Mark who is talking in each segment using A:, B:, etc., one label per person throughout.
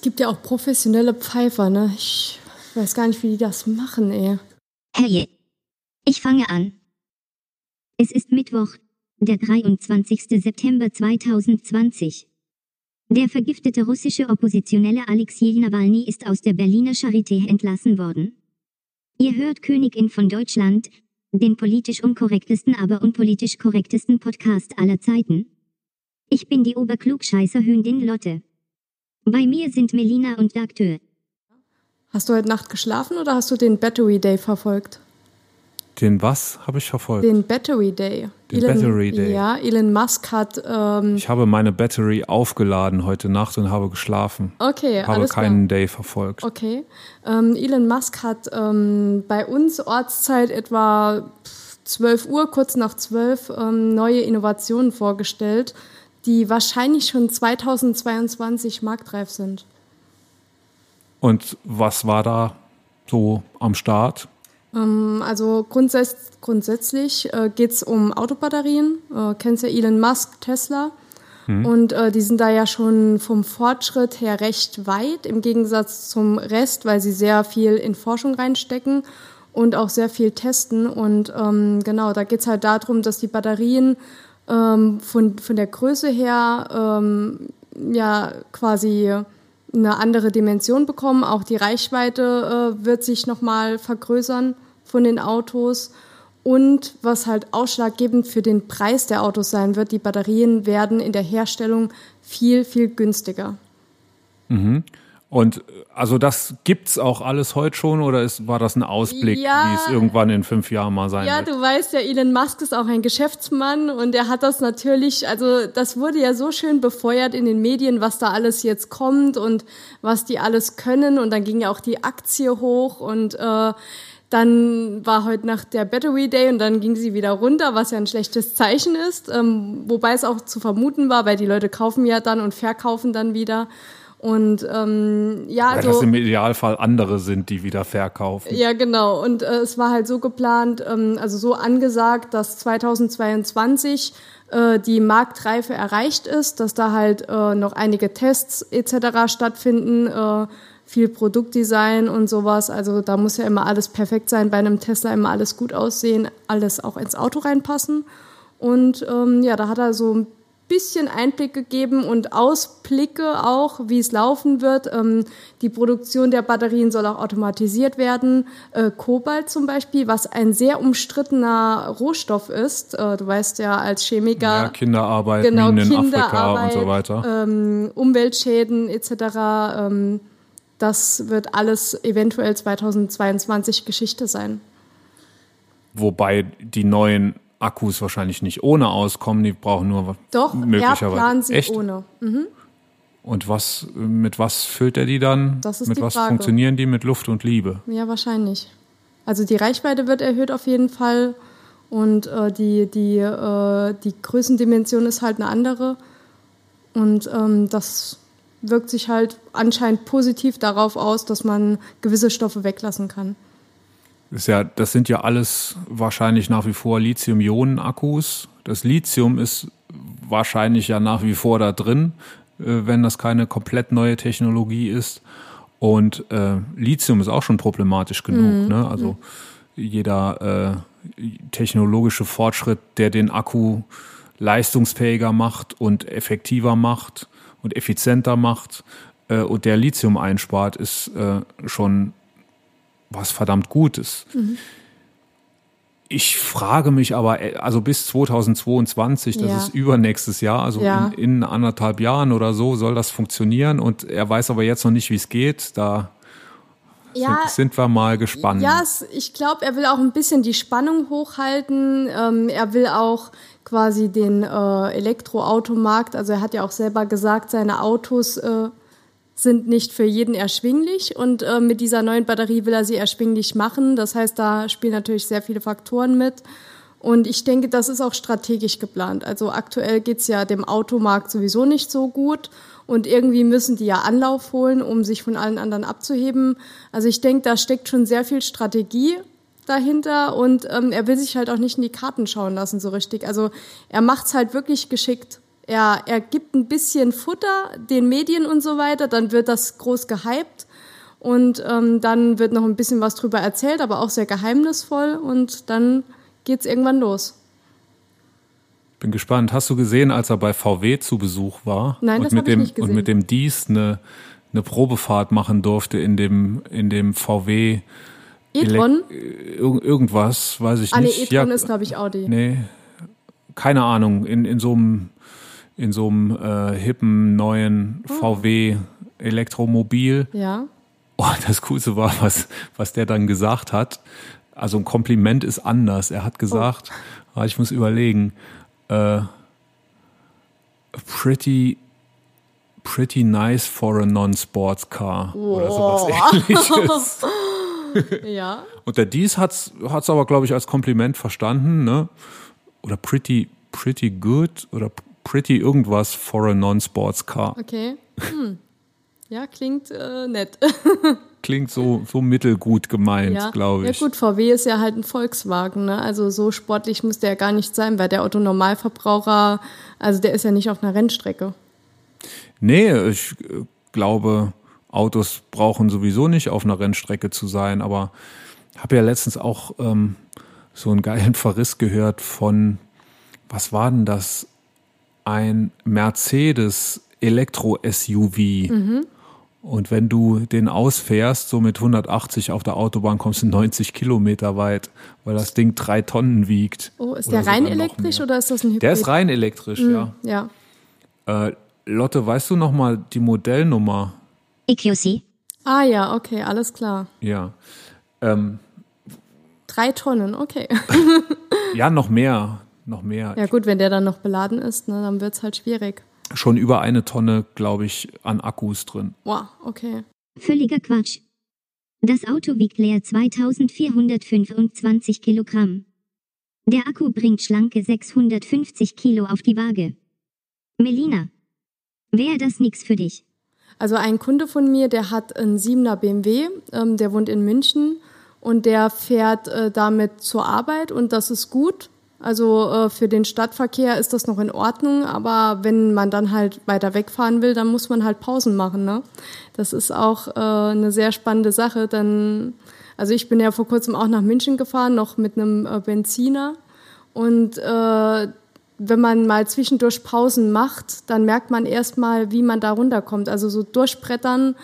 A: Es gibt ja auch professionelle Pfeifer, ne? Ich weiß gar nicht, wie die das machen, ey.
B: Herrje. Ich fange an. Es ist Mittwoch, der 23. September 2020. Der vergiftete russische Oppositionelle Alexei Nawalny ist aus der Berliner Charité entlassen worden. Ihr hört Königin von Deutschland, den politisch unkorrektesten, aber unpolitisch korrektesten Podcast aller Zeiten. Ich bin die Oberklugscheißer Hündin Lotte. Bei mir sind Melina und Dagtür.
A: Hast du heute Nacht geschlafen oder hast du den Battery Day verfolgt?
C: Den was habe ich verfolgt?
A: Den Battery Day.
C: Den Battery Day.
A: Ja, Elon Musk hat. Ähm,
C: ich habe meine Battery aufgeladen heute Nacht und habe geschlafen.
A: Okay,
C: habe
A: alles
C: keinen
A: klar.
C: Day verfolgt.
A: Okay. Ähm, Elon Musk hat ähm, bei uns Ortszeit etwa 12 Uhr, kurz nach 12, ähm, neue Innovationen vorgestellt, die wahrscheinlich schon 2022 marktreif sind.
C: Und was war da so am Start?
A: Ähm, also grundsätz grundsätzlich äh, geht es um Autobatterien. Äh, kennst ja Elon Musk, Tesla. Und äh, die sind da ja schon vom Fortschritt her recht weit, im Gegensatz zum Rest, weil sie sehr viel in Forschung reinstecken und auch sehr viel testen. Und ähm, genau, da geht es halt darum, dass die Batterien ähm, von, von der Größe her ähm, ja quasi eine andere Dimension bekommen. Auch die Reichweite äh, wird sich nochmal vergrößern von den Autos. Und was halt ausschlaggebend für den Preis der Autos sein wird, die Batterien werden in der Herstellung viel, viel günstiger.
C: Und also das gibt's auch alles heute schon oder ist, war das ein Ausblick,
A: Ja.
C: wie es irgendwann in fünf Jahren mal sein
A: Ja,
C: wird?
A: du weißt ja, Elon Musk ist auch ein Geschäftsmann und er hat das natürlich, also das wurde ja so schön befeuert in den Medien, was da alles jetzt kommt und was die alles können und dann ging ja auch die Aktie hoch und äh, dann war heute Nacht der Battery Day und dann ging sie wieder runter, was ja ein schlechtes Zeichen ist, ähm, wobei es auch zu vermuten war, weil die Leute kaufen ja dann und verkaufen dann wieder. Und ähm, ja,
C: Weil
A: also
C: das im Idealfall andere sind, die wieder verkaufen.
A: ja, genau. Und äh, es war halt so geplant, ähm, also so angesagt, dass 2022 äh, die Marktreife erreicht ist, dass da halt äh, noch einige Tests etc. stattfinden, äh, viel Produktdesign und sowas. Also da muss ja immer alles perfekt sein, bei einem Tesla immer alles gut aussehen, alles auch ins Auto reinpassen. Und ähm, ja, da hat er so ein bisschen Einblick gegeben und Ausblicke auch, wie es laufen wird. Ähm, die Produktion der Batterien soll auch automatisiert werden. Äh, Kobalt zum Beispiel, was ein sehr umstrittener Rohstoff ist. Äh, du weißt ja als Chemiker,
C: Ja, Kinderarbeit,
A: Genau,
C: Minen in Afrika und
A: Kinderarbeit,
C: so weiter.
A: ähm, Umweltschäden etc. Ähm, das wird alles eventuell 2022 Geschichte sein.
C: Wobei die neuen Akkus wahrscheinlich nicht ohne auskommen, die brauchen nur
A: Doch, er
C: möglicherweise.
A: plant sie
C: Echt?
A: ohne.
C: Und was, mit was füllt er die dann?
A: Das ist
C: mit
A: die
C: was
A: Frage.
C: funktionieren die? Mit Luft und Liebe.
A: Ja, wahrscheinlich. Also die Reichweite wird erhöht auf jeden Fall und äh, die, die, äh, die Größendimension ist halt eine andere. Und ähm, das wirkt sich halt anscheinend positiv darauf aus, dass man gewisse Stoffe weglassen kann.
C: Ist ja, das sind ja alles wahrscheinlich nach wie vor Lithium-Ionen-Akkus. Das Lithium ist wahrscheinlich ja nach wie vor da drin, äh, wenn das keine komplett neue Technologie ist. Und äh, Lithium ist auch schon problematisch genug. Ne? Also jeder äh, technologische Fortschritt, der den Akku leistungsfähiger macht und effektiver macht und effizienter macht äh, und der Lithium einspart, ist äh, schon was verdammt Gutes. Ich frage mich aber, äh, also bis 2022, das
A: Ja.
C: ist übernächstes Jahr, also
A: Ja.
C: in, in anderthalb Jahren oder so soll das funktionieren und er weiß aber jetzt noch nicht, wie es geht. Da
A: Ja,
C: sind, sind wir mal gespannt.
A: Ja, ich glaube, er will auch ein bisschen die Spannung hochhalten. Ähm, er will auch quasi den äh, Elektroautomarkt, also er hat ja auch selber gesagt, seine Autos äh, sind nicht für jeden erschwinglich und äh, mit dieser neuen Batterie will er sie erschwinglich machen. Das heißt, da spielen natürlich sehr viele Faktoren mit. Und ich denke, das ist auch strategisch geplant. Also aktuell geht's ja dem Automarkt sowieso nicht so gut. Und irgendwie müssen die ja Anlauf holen, um sich von allen anderen abzuheben. Also ich denke, da steckt schon sehr viel Strategie dahinter und ähm, er will sich halt auch nicht in die Karten schauen lassen so richtig. Also er macht's halt wirklich geschickt. Er, er gibt ein bisschen Futter den Medien und so weiter, dann wird das groß gehypt und ähm, dann wird noch ein bisschen was drüber erzählt, aber auch sehr geheimnisvoll und dann geht's irgendwann los.
C: Bin gespannt. Hast du gesehen, als er bei VW zu Besuch war?
A: Nein, das
C: und mit
A: ich
C: dem
A: nicht gesehen.
C: und mit dem Dies eine, eine Probefahrt machen durfte in dem in dem VW
A: E-Tron?
C: Ir irgendwas, weiß ich
A: Ah, nee,
C: nicht.
A: E-Tron ist, glaube ich, Audi.
C: Nee, keine Ahnung. In, in so einem, in so einem äh, hippen neuen
A: Oh.
C: VW Elektromobil.
A: Ja.
C: Oh, das Coolste war, was, was der dann gesagt hat. Also ein Kompliment ist anders. Er hat gesagt, ah, ich muss überlegen, äh, pretty, pretty nice for a non-sports car oder sowas ähnliches.
A: Ja.
C: Und der Dies hat's hat's aber, glaube ich, als Kompliment verstanden, ne? Oder pretty, pretty good oder pretty irgendwas for a non-sports car.
A: Okay. Hm. Ja, klingt äh, nett.
C: Klingt so, so mittelgut gemeint,
A: ja.
C: glaube ich.
A: Ja gut, VW ist ja halt ein Volkswagen, ne? Also so sportlich müsste er gar nicht sein, weil der Autonormalverbraucher, also der ist ja nicht auf einer Rennstrecke.
C: Nee, ich äh, glaube, Autos brauchen sowieso nicht auf einer Rennstrecke zu sein, aber habe ja letztens auch ähm, so einen geilen Verriss gehört von, was war denn das? Ein Mercedes Elektro-SUV. Und wenn du den ausfährst, so mit 180 auf der Autobahn, kommst du 90 Kilometer weit, weil das Ding drei Tonnen wiegt.
A: Oh, ist der rein elektrisch oder ist das ein Hybrid?
C: Der ist rein elektrisch, ja.
A: Ja.
C: Äh, Lotte, weißt du noch mal die Modellnummer?
B: EQC.
A: Ah ja, okay, alles klar.
C: Ja. Ähm,
A: Drei Tonnen, okay.
C: ja, noch mehr. Noch mehr.
A: Ja gut, wenn der dann noch beladen ist, ne, dann wird's halt schwierig.
C: Schon über eine Tonne, glaube ich, an Akkus drin.
A: Wow, okay.
B: Völliger Quatsch. Das Auto wiegt leer 2425 Kilogramm. Der Akku bringt schlanke 650 Kilo auf die Waage. Melina. Wäre das nix für dich?
A: Also ein Kunde von mir, der hat einen 7er BMW, ähm, der wohnt in München und der fährt äh, damit zur Arbeit und das ist gut. Also äh, für den Stadtverkehr ist das noch in Ordnung, aber wenn man dann halt weiter wegfahren will, dann muss man halt Pausen machen. Ne? Das ist auch äh, eine sehr spannende Sache. Dann, also ich bin ja vor kurzem auch nach München gefahren, noch mit einem äh, Benziner und äh, wenn man mal zwischendurch Pausen macht, dann merkt man erstmal, wie man da runterkommt. Also so durchbrettern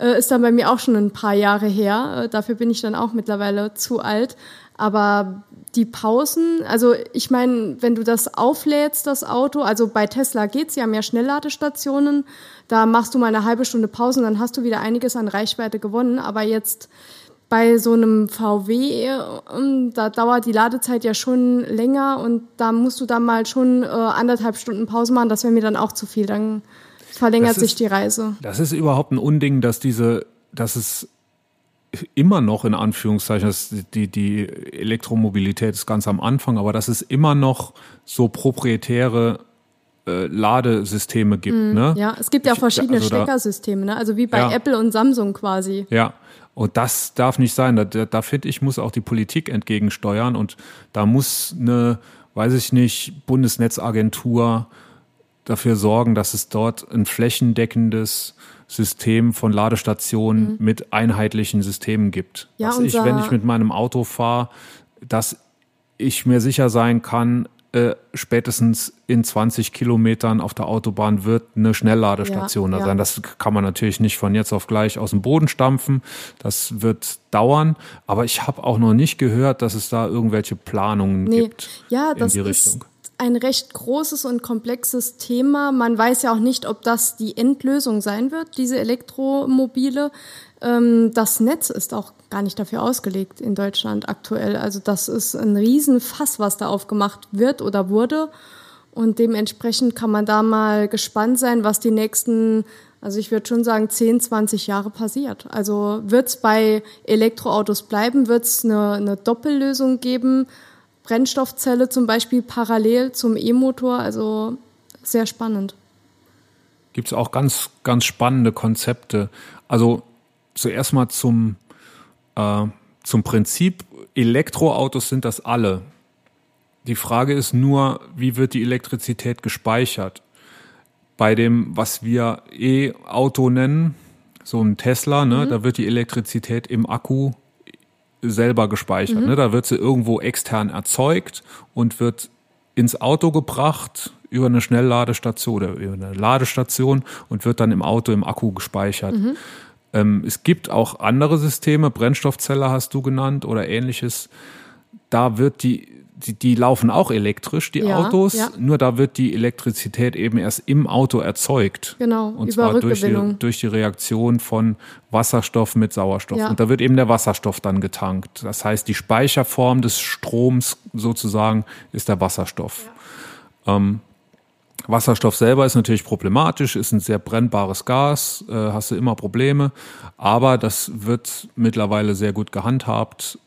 A: äh, ist dann bei mir auch schon ein paar Jahre her. Äh, dafür bin ich dann auch mittlerweile zu alt. Aber die Pausen, also ich meine, wenn du das auflädst, das Auto, also bei Tesla geht's, sie haben ja Schnellladestationen, da machst du mal eine halbe Stunde Pause und dann hast du wieder einiges an Reichweite gewonnen. Aber jetzt bei so einem VW, ähm, da dauert die Ladezeit ja schon länger und da musst du dann mal schon äh, anderthalb Stunden Pause machen. Das wäre mir dann auch zu viel. Dann verlängert
C: ist-
A: sich die Reise.
C: Das ist überhaupt ein Unding, dass diese, dass es immer noch in Anführungszeichen, das, die, die Elektromobilität ist ganz am Anfang, aber dass es immer noch so proprietäre äh, Ladesysteme gibt. ne?
A: Mhm. Ja, es gibt ja auch
C: Ich-
A: verschiedene
C: also
A: Steckersysteme, ne? also wie bei
C: Ja.
A: Apple und Samsung quasi.
C: Ja, und das darf nicht sein. Da, da, da finde ich, muss auch die Politik entgegensteuern und da muss eine, weiß ich nicht, Bundesnetzagentur dafür sorgen, dass es dort ein flächendeckendes System von Ladestationen mit einheitlichen Systemen gibt.
A: Mhm. Ja,
C: dass ich, wenn ich mit meinem Auto fahre, dass ich mir sicher sein kann, äh, spätestens in 20 Kilometern auf der Autobahn wird eine Schnellladestation
A: Ja,
C: da
A: ja.
C: sein. Das kann man natürlich nicht von jetzt auf gleich aus dem Boden stampfen. Das wird dauern. Aber ich habe auch noch nicht gehört, dass es da irgendwelche Planungen
A: Nee,
C: gibt
A: ja,
C: in die Richtung.
A: Ein recht großes und komplexes Thema. Man weiß ja auch nicht, ob das die Endlösung sein wird, diese Elektromobile. Ähm, das Netz ist auch gar nicht dafür ausgelegt in Deutschland aktuell. Also das ist ein Riesenfass, was da aufgemacht wird oder wurde. Und dementsprechend kann man da mal gespannt sein, was die nächsten, also ich würde schon sagen, 10, 20 Jahre passiert. Also wird es bei Elektroautos bleiben? Wird es eine, eine Doppellösung geben? Brennstoffzelle zum Beispiel parallel zum E-Motor? Also sehr spannend.
C: gibt es auch ganz, ganz spannende Konzepte. Also zuerst mal zum, äh, zum Prinzip, Elektroautos sind das alle. Die Frage ist nur, wie wird die Elektrizität gespeichert? bei dem, was wir E-Auto nennen, so ein Tesla, ne, mhm. da wird die Elektrizität im Akku selber gespeichert. Mhm. Ne? Da wird sie irgendwo extern erzeugt und wird ins Auto gebracht über eine Schnellladestation oder über eine Ladestation und wird dann im Auto im Akku gespeichert. Mhm. Ähm, es gibt auch andere Systeme, Brennstoffzelle hast du genannt oder ähnliches. Da wird die die, die laufen auch elektrisch, die ja, Autos, ja. nur da wird die Elektrizität eben erst im Auto erzeugt.
A: Genau,
C: und zwar durch die, durch die Reaktion von Wasserstoff mit Sauerstoff. Ja. Und da wird eben der Wasserstoff dann getankt. Das heißt, die Speicherform des Stroms sozusagen ist der Wasserstoff. Ähm, Wasserstoff selber ist natürlich problematisch, ist ein sehr brennbares Gas, äh, hast du immer Probleme, aber das wird mittlerweile sehr gut gehandhabt.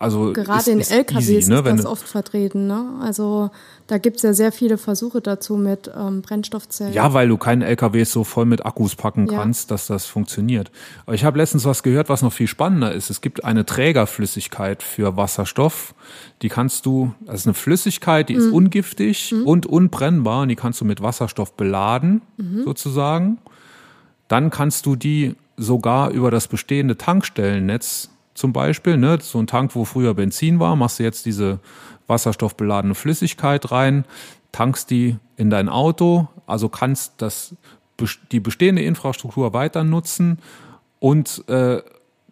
C: Also
A: Gerade in LKWs easy, ne? ist das oft vertreten. Ne? Also da gibt es ja sehr viele Versuche dazu mit ähm, Brennstoffzellen.
C: Ja, weil du keinen LKW so voll mit Akkus packen ja. kannst, dass das funktioniert. Aber ich habe letztens was gehört, was noch viel spannender ist. Es gibt eine Trägerflüssigkeit für Wasserstoff. Die kannst du, das ist eine Flüssigkeit, die mhm. ist ungiftig mhm. und unbrennbar und die kannst du mit Wasserstoff beladen, mhm. sozusagen. Dann kannst du die sogar über das bestehende Tankstellennetz zum Beispiel, ne, so ein Tank, wo früher Benzin war, machst du jetzt diese wasserstoffbeladene Flüssigkeit rein, tankst die in dein Auto, also kannst das, die bestehende Infrastruktur weiter nutzen und äh,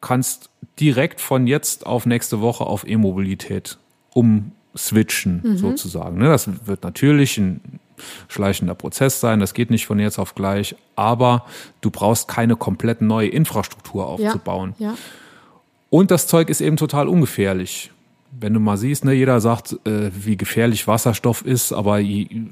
C: kannst direkt von jetzt auf nächste Woche auf E-Mobilität umswitchen, mhm. sozusagen. Ne, das wird natürlich ein schleichender Prozess sein, das geht nicht von jetzt auf gleich, aber du brauchst keine komplett neue Infrastruktur aufzubauen. Ja, ja. Und das Zeug ist eben total ungefährlich. Wenn du mal siehst, ne, jeder sagt, äh, wie gefährlich Wasserstoff ist, aber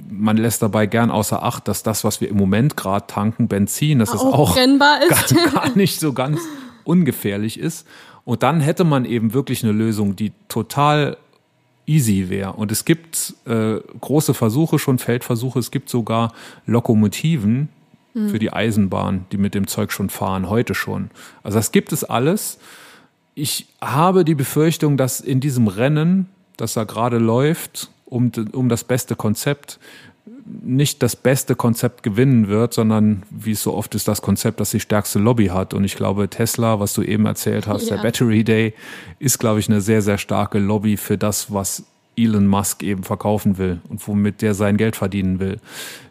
C: man lässt dabei gern außer Acht, dass das, was wir im Moment gerade tanken, Benzin, dass auch, auch
A: brennbar ist.
C: Gar, gar nicht so ganz ungefährlich ist. Und dann hätte man eben wirklich eine Lösung, die total easy wäre. Und es gibt äh, große Versuche, schon Feldversuche, es gibt sogar Lokomotiven mhm. für die Eisenbahn, die mit dem Zeug schon fahren, heute schon. Also das gibt es alles ich habe die Befürchtung, dass in diesem Rennen, das da gerade läuft, um, um das beste Konzept, nicht das beste Konzept gewinnen wird, sondern wie es so oft ist, das Konzept, das die stärkste Lobby hat. Und ich glaube, Tesla, was du eben erzählt hast, ja. der Battery Day, ist, glaube ich, eine sehr, sehr starke Lobby für das, was Elon Musk eben verkaufen will und womit der sein Geld verdienen will.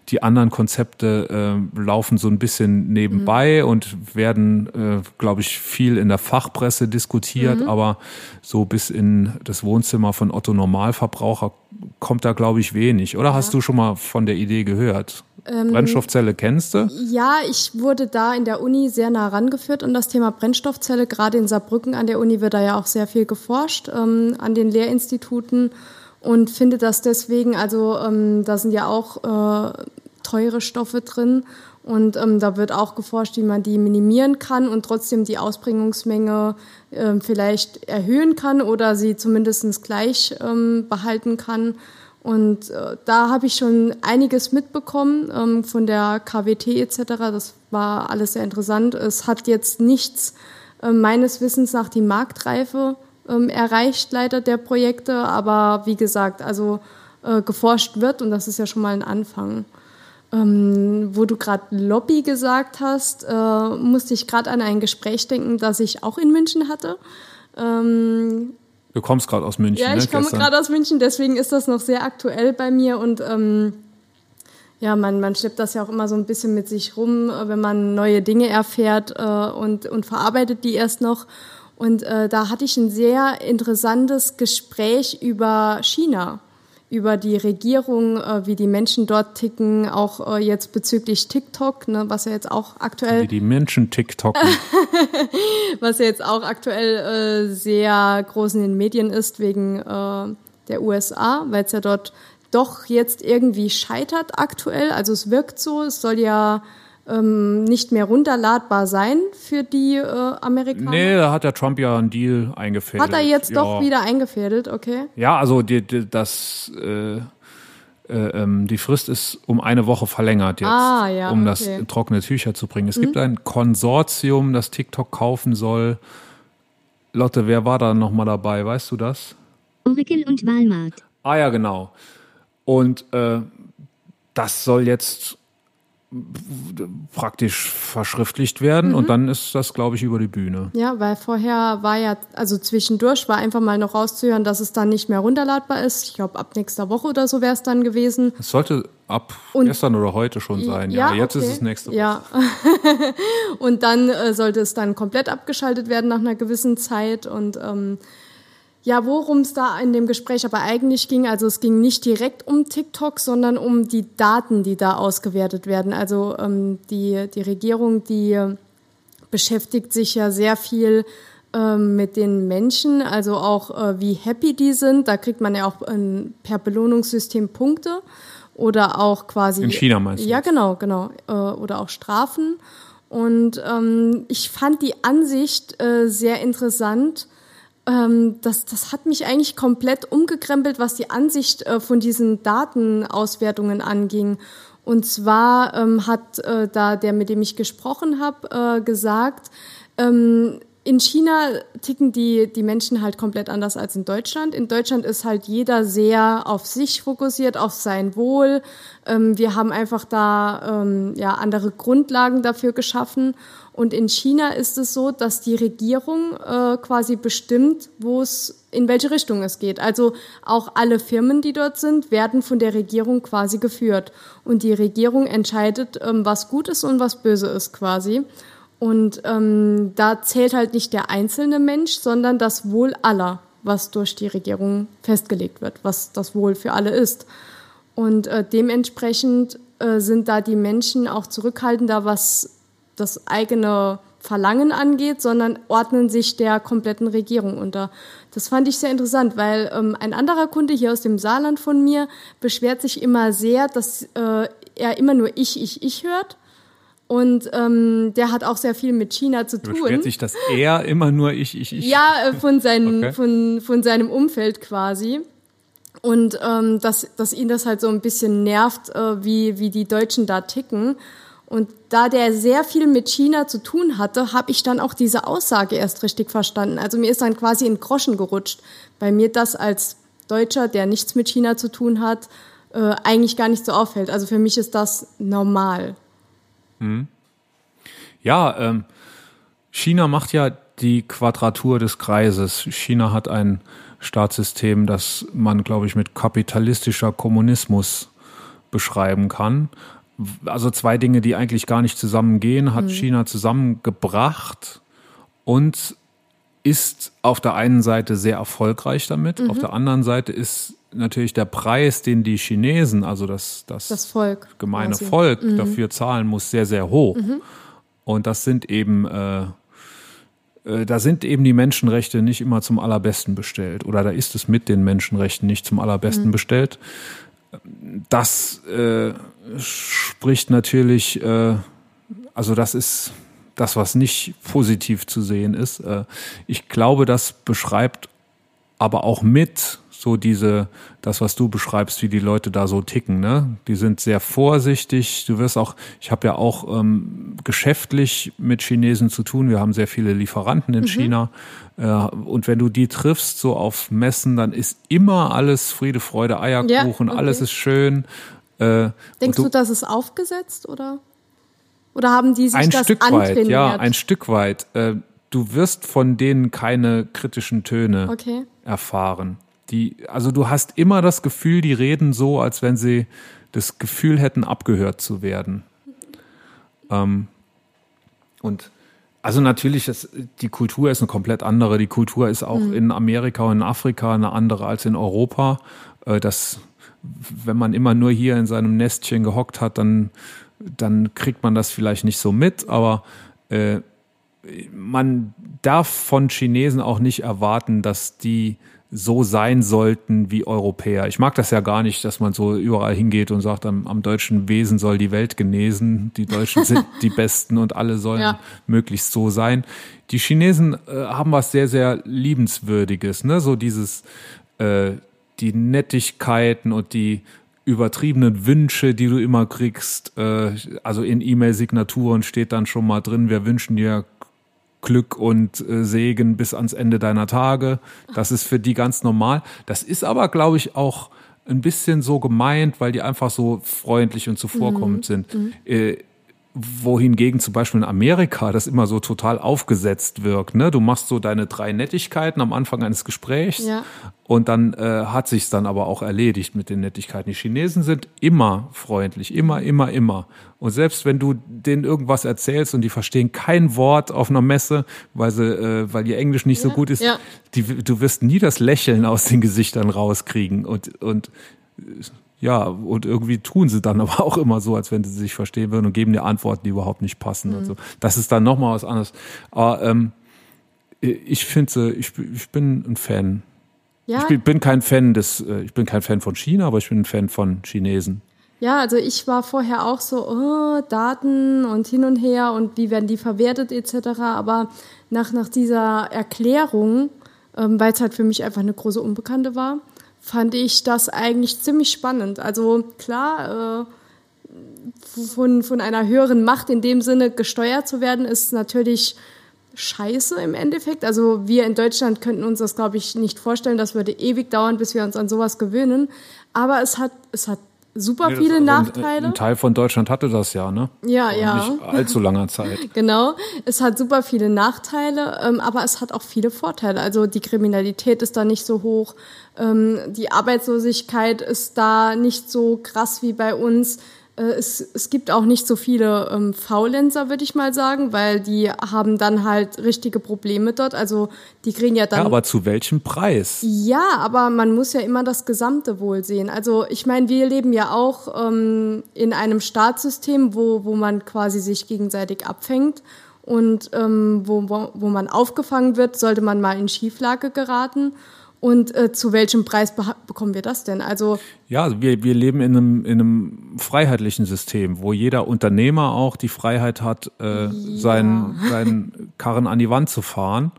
C: Die anderen Konzepte äh, laufen so ein bisschen nebenbei mhm. und werden, äh, glaube ich, viel in der Fachpresse diskutiert, mhm. aber so bis in das Wohnzimmer von Otto Normalverbraucher kommt da, glaube ich, wenig. Oder ja. hast du schon mal von der Idee gehört? Ähm, Brennstoffzelle kennst du?
A: Ja, ich wurde da in der Uni sehr nah rangeführt an das Thema Brennstoffzelle. Gerade in Saarbrücken an der Uni wird da ja auch sehr viel geforscht, ähm, an den Lehrinstituten und finde das deswegen, also ähm, da sind ja auch äh, teure Stoffe drin und ähm, da wird auch geforscht, wie man die minimieren kann und trotzdem die Ausbringungsmenge äh, vielleicht erhöhen kann oder sie zumindest gleich ähm, behalten kann. Und äh, da habe ich schon einiges mitbekommen ähm, von der KWT etc. Das war alles sehr interessant. Es hat jetzt nichts äh, meines Wissens nach die Marktreife ähm, erreicht, leider der Projekte. Aber wie gesagt, also äh, geforscht wird und das ist ja schon mal ein Anfang. Ähm, wo du gerade Lobby gesagt hast, äh, musste ich gerade an ein Gespräch denken, das ich auch in München hatte. Ähm,
C: du kommst gerade aus München.
A: Ja, ich
C: ne,
A: komme gerade aus München, deswegen ist das noch sehr aktuell bei mir und ähm, ja, man, man schleppt das ja auch immer so ein bisschen mit sich rum, wenn man neue Dinge erfährt äh, und, und verarbeitet die erst noch. Und äh, da hatte ich ein sehr interessantes Gespräch über China, über die Regierung, äh, wie die Menschen dort ticken, auch äh, jetzt bezüglich TikTok, ne, was ja jetzt auch aktuell.
C: Wie die Menschen TikToken.
A: was ja jetzt auch aktuell äh, sehr groß in den Medien ist, wegen äh, der USA, weil es ja dort doch jetzt irgendwie scheitert aktuell. Also es wirkt so, es soll ja ähm, nicht mehr runterladbar sein für die äh, Amerikaner?
C: Nee, da hat der Trump ja einen Deal eingefädelt.
A: Hat er jetzt ja. doch wieder eingefädelt, okay.
C: Ja, also die, die, das, äh, äh, ähm, die Frist ist um eine Woche verlängert jetzt, ah, ja, um okay. das in trockene Tücher zu bringen. Es mhm. gibt ein Konsortium, das TikTok kaufen soll. Lotte, wer war da nochmal dabei? Weißt du das?
B: Oracle und Walmart.
C: Ah ja, genau. Und äh, das soll jetzt praktisch verschriftlicht werden mhm. und dann ist das, glaube ich, über die Bühne.
A: Ja, weil vorher war ja, also zwischendurch war einfach mal noch rauszuhören, dass es dann nicht mehr runterladbar ist. Ich glaube, ab nächster Woche oder so wäre es dann gewesen.
C: Es sollte ab und, gestern oder heute schon sein, ja. ja jetzt okay. ist es nächste Woche.
A: Ja. und dann äh, sollte es dann komplett abgeschaltet werden nach einer gewissen Zeit und ähm, ja, worum es da in dem Gespräch aber eigentlich ging, also es ging nicht direkt um TikTok, sondern um die Daten, die da ausgewertet werden. Also ähm, die, die Regierung, die beschäftigt sich ja sehr viel ähm, mit den Menschen, also auch äh, wie happy die sind. Da kriegt man ja auch ähm, per Belohnungssystem Punkte oder auch quasi.
C: In China meinst du?
A: Ja, genau, genau. Äh, oder auch Strafen. Und ähm, ich fand die Ansicht äh, sehr interessant ähm, das, das hat mich eigentlich komplett umgekrempelt, was die Ansicht äh, von diesen Datenauswertungen anging. Und zwar ähm, hat äh, da der, mit dem ich gesprochen habe, äh, gesagt, ähm, in China ticken die, die Menschen halt komplett anders als in Deutschland. In Deutschland ist halt jeder sehr auf sich fokussiert, auf sein Wohl. Ähm, wir haben einfach da ähm, ja, andere Grundlagen dafür geschaffen. Und in China ist es so, dass die Regierung äh, quasi bestimmt, wo es in welche Richtung es geht. Also auch alle Firmen, die dort sind, werden von der Regierung quasi geführt. Und die Regierung entscheidet, ähm, was gut ist und was böse ist quasi. Und ähm, da zählt halt nicht der einzelne Mensch, sondern das Wohl aller, was durch die Regierung festgelegt wird, was das Wohl für alle ist. Und äh, dementsprechend äh, sind da die Menschen auch zurückhaltender, was das eigene Verlangen angeht, sondern ordnen sich der kompletten Regierung unter. Das fand ich sehr interessant, weil ähm, ein anderer Kunde hier aus dem Saarland von mir beschwert sich immer sehr, dass äh, er immer nur ich, ich, ich hört und ähm, der hat auch sehr viel mit China zu tun.
C: Beschwert sich, dass er immer nur ich, ich, ich.
A: Ja, äh, von, seinen, okay. von, von seinem Umfeld quasi. Und ähm, dass, dass ihn das halt so ein bisschen nervt, äh, wie, wie die Deutschen da ticken. Und da der sehr viel mit China zu tun hatte, habe ich dann auch diese Aussage erst richtig verstanden. Also mir ist dann quasi in Groschen gerutscht, weil mir das als Deutscher, der nichts mit China zu tun hat, äh, eigentlich gar nicht so auffällt. Also für mich ist das normal.
C: Mhm. Ja, ähm, China macht ja die Quadratur des Kreises. China hat ein Staatssystem, das man, glaube ich, mit kapitalistischer Kommunismus beschreiben kann. Also zwei Dinge, die eigentlich gar nicht zusammengehen, hat mhm. China zusammengebracht und ist auf der einen Seite sehr erfolgreich damit, mhm. auf der anderen Seite ist natürlich der Preis, den die Chinesen, also das, das,
A: das Volk,
C: gemeine quasi. Volk mhm. dafür zahlen muss, sehr, sehr hoch. Mhm. Und das sind eben, äh, äh, da sind eben die Menschenrechte nicht immer zum allerbesten bestellt. Oder da ist es mit den Menschenrechten nicht zum allerbesten mhm. bestellt. Das äh, spricht natürlich, äh, also das ist das, was nicht positiv zu sehen ist. Äh, ich glaube, das beschreibt aber auch mit so diese, das, was du beschreibst, wie die Leute da so ticken, ne? Die sind sehr vorsichtig. Du wirst auch, ich habe ja auch ähm, geschäftlich mit Chinesen zu tun. Wir haben sehr viele Lieferanten in mhm. China. Äh, und wenn du die triffst, so auf Messen, dann ist immer alles Friede, Freude, Eierkuchen, ja, okay. alles ist schön.
A: Äh, Denkst du, du, das ist aufgesetzt oder? Oder haben die sich
C: ein
A: das
C: Stück weit, ja, ein Stück weit. Äh, du wirst von denen keine kritischen Töne okay. erfahren. Die, also du hast immer das Gefühl, die reden so, als wenn sie das Gefühl hätten, abgehört zu werden. Ähm, und also natürlich, ist, die Kultur ist eine komplett andere. Die Kultur ist auch mhm. in Amerika und in Afrika eine andere als in Europa. Äh, das, wenn man immer nur hier in seinem Nestchen gehockt hat, dann, dann kriegt man das vielleicht nicht so mit. Aber äh, man darf von Chinesen auch nicht erwarten, dass die so sein sollten wie Europäer. Ich mag das ja gar nicht, dass man so überall hingeht und sagt, am, am deutschen Wesen soll die Welt genesen, die Deutschen sind die Besten und alle sollen ja. möglichst so sein. Die Chinesen äh, haben was sehr, sehr liebenswürdiges, ne? So dieses, äh, die Nettigkeiten und die übertriebenen Wünsche, die du immer kriegst. Äh, also in E-Mail-Signaturen steht dann schon mal drin, wir wünschen dir Glück und äh, Segen bis ans Ende deiner Tage. Das ist für die ganz normal. Das ist aber, glaube ich, auch ein bisschen so gemeint, weil die einfach so freundlich und zuvorkommend mhm. sind. Mhm. Wohingegen zum Beispiel in Amerika das immer so total aufgesetzt wirkt. Ne? Du machst so deine drei Nettigkeiten am Anfang eines Gesprächs
A: Ja.
C: und dann äh, hat sich's dann aber auch erledigt mit den Nettigkeiten. Die Chinesen sind immer freundlich, immer, immer, immer. Und selbst wenn du denen irgendwas erzählst und die verstehen kein Wort auf einer Messe, weil sie, äh, weil ihr Englisch nicht so
A: Ja,
C: gut ist,
A: ja.
C: die, du wirst nie das Lächeln aus den Gesichtern rauskriegen und und ja, und irgendwie tun sie dann aber auch immer so, als wenn sie sich verstehen würden und geben dir Antworten, die überhaupt nicht passen
A: Mhm.
C: und so. Das ist dann nochmal was anderes. Aber ähm, ich finde, ich, ich bin ein Fan.
A: Ja,
C: Ich bin, bin kein Fan des, äh, ich bin kein Fan von China, aber ich bin ein Fan von Chinesen.
A: Ja, also ich war vorher auch so, oh, Daten und hin und her und wie werden die verwertet etc. Aber nach, nach dieser Erklärung, ähm, weil es halt für mich einfach eine große Unbekannte war, fand ich das eigentlich ziemlich spannend. Also klar, äh, von, von einer höheren Macht in dem Sinne gesteuert zu werden, ist natürlich scheiße im Endeffekt. Also wir in Deutschland könnten uns das, glaube ich, nicht vorstellen. Das würde ewig dauern, bis wir uns an sowas gewöhnen. Aber es hat, es hat super
C: Nee,
A: viele
C: also ein-
A: Nachteile.
C: Ein Teil von Deutschland hatte das ja, ne?
A: Ja,
C: Vor
A: ja.
C: Nicht allzu langer Zeit.
A: Genau, es hat super viele Nachteile, ähm, aber es hat auch viele Vorteile. Also die Kriminalität ist da nicht so hoch, ähm, die Arbeitslosigkeit ist da nicht so krass wie bei uns. Äh, es, es gibt auch nicht so viele ähm, Faulenzer, würde ich mal sagen, weil die haben dann halt richtige Probleme dort. Also die kriegen ja dann
C: Ja, aber zu welchem Preis?
A: ja, aber man muss ja immer das gesamte Wohl sehen. Also ich meine, wir leben ja auch ähm, in einem Staatssystem, wo, wo man quasi sich gegenseitig abfängt und ähm, wo, wo, wo man aufgefangen wird, sollte man mal in Schieflage geraten. Und äh, zu welchem Preis bekommen wir das denn? Also
C: Ja, wir, wir leben in einem, in einem freiheitlichen System, wo jeder Unternehmer auch die Freiheit hat, äh, seinen, seinen Karren an die Wand zu fahren.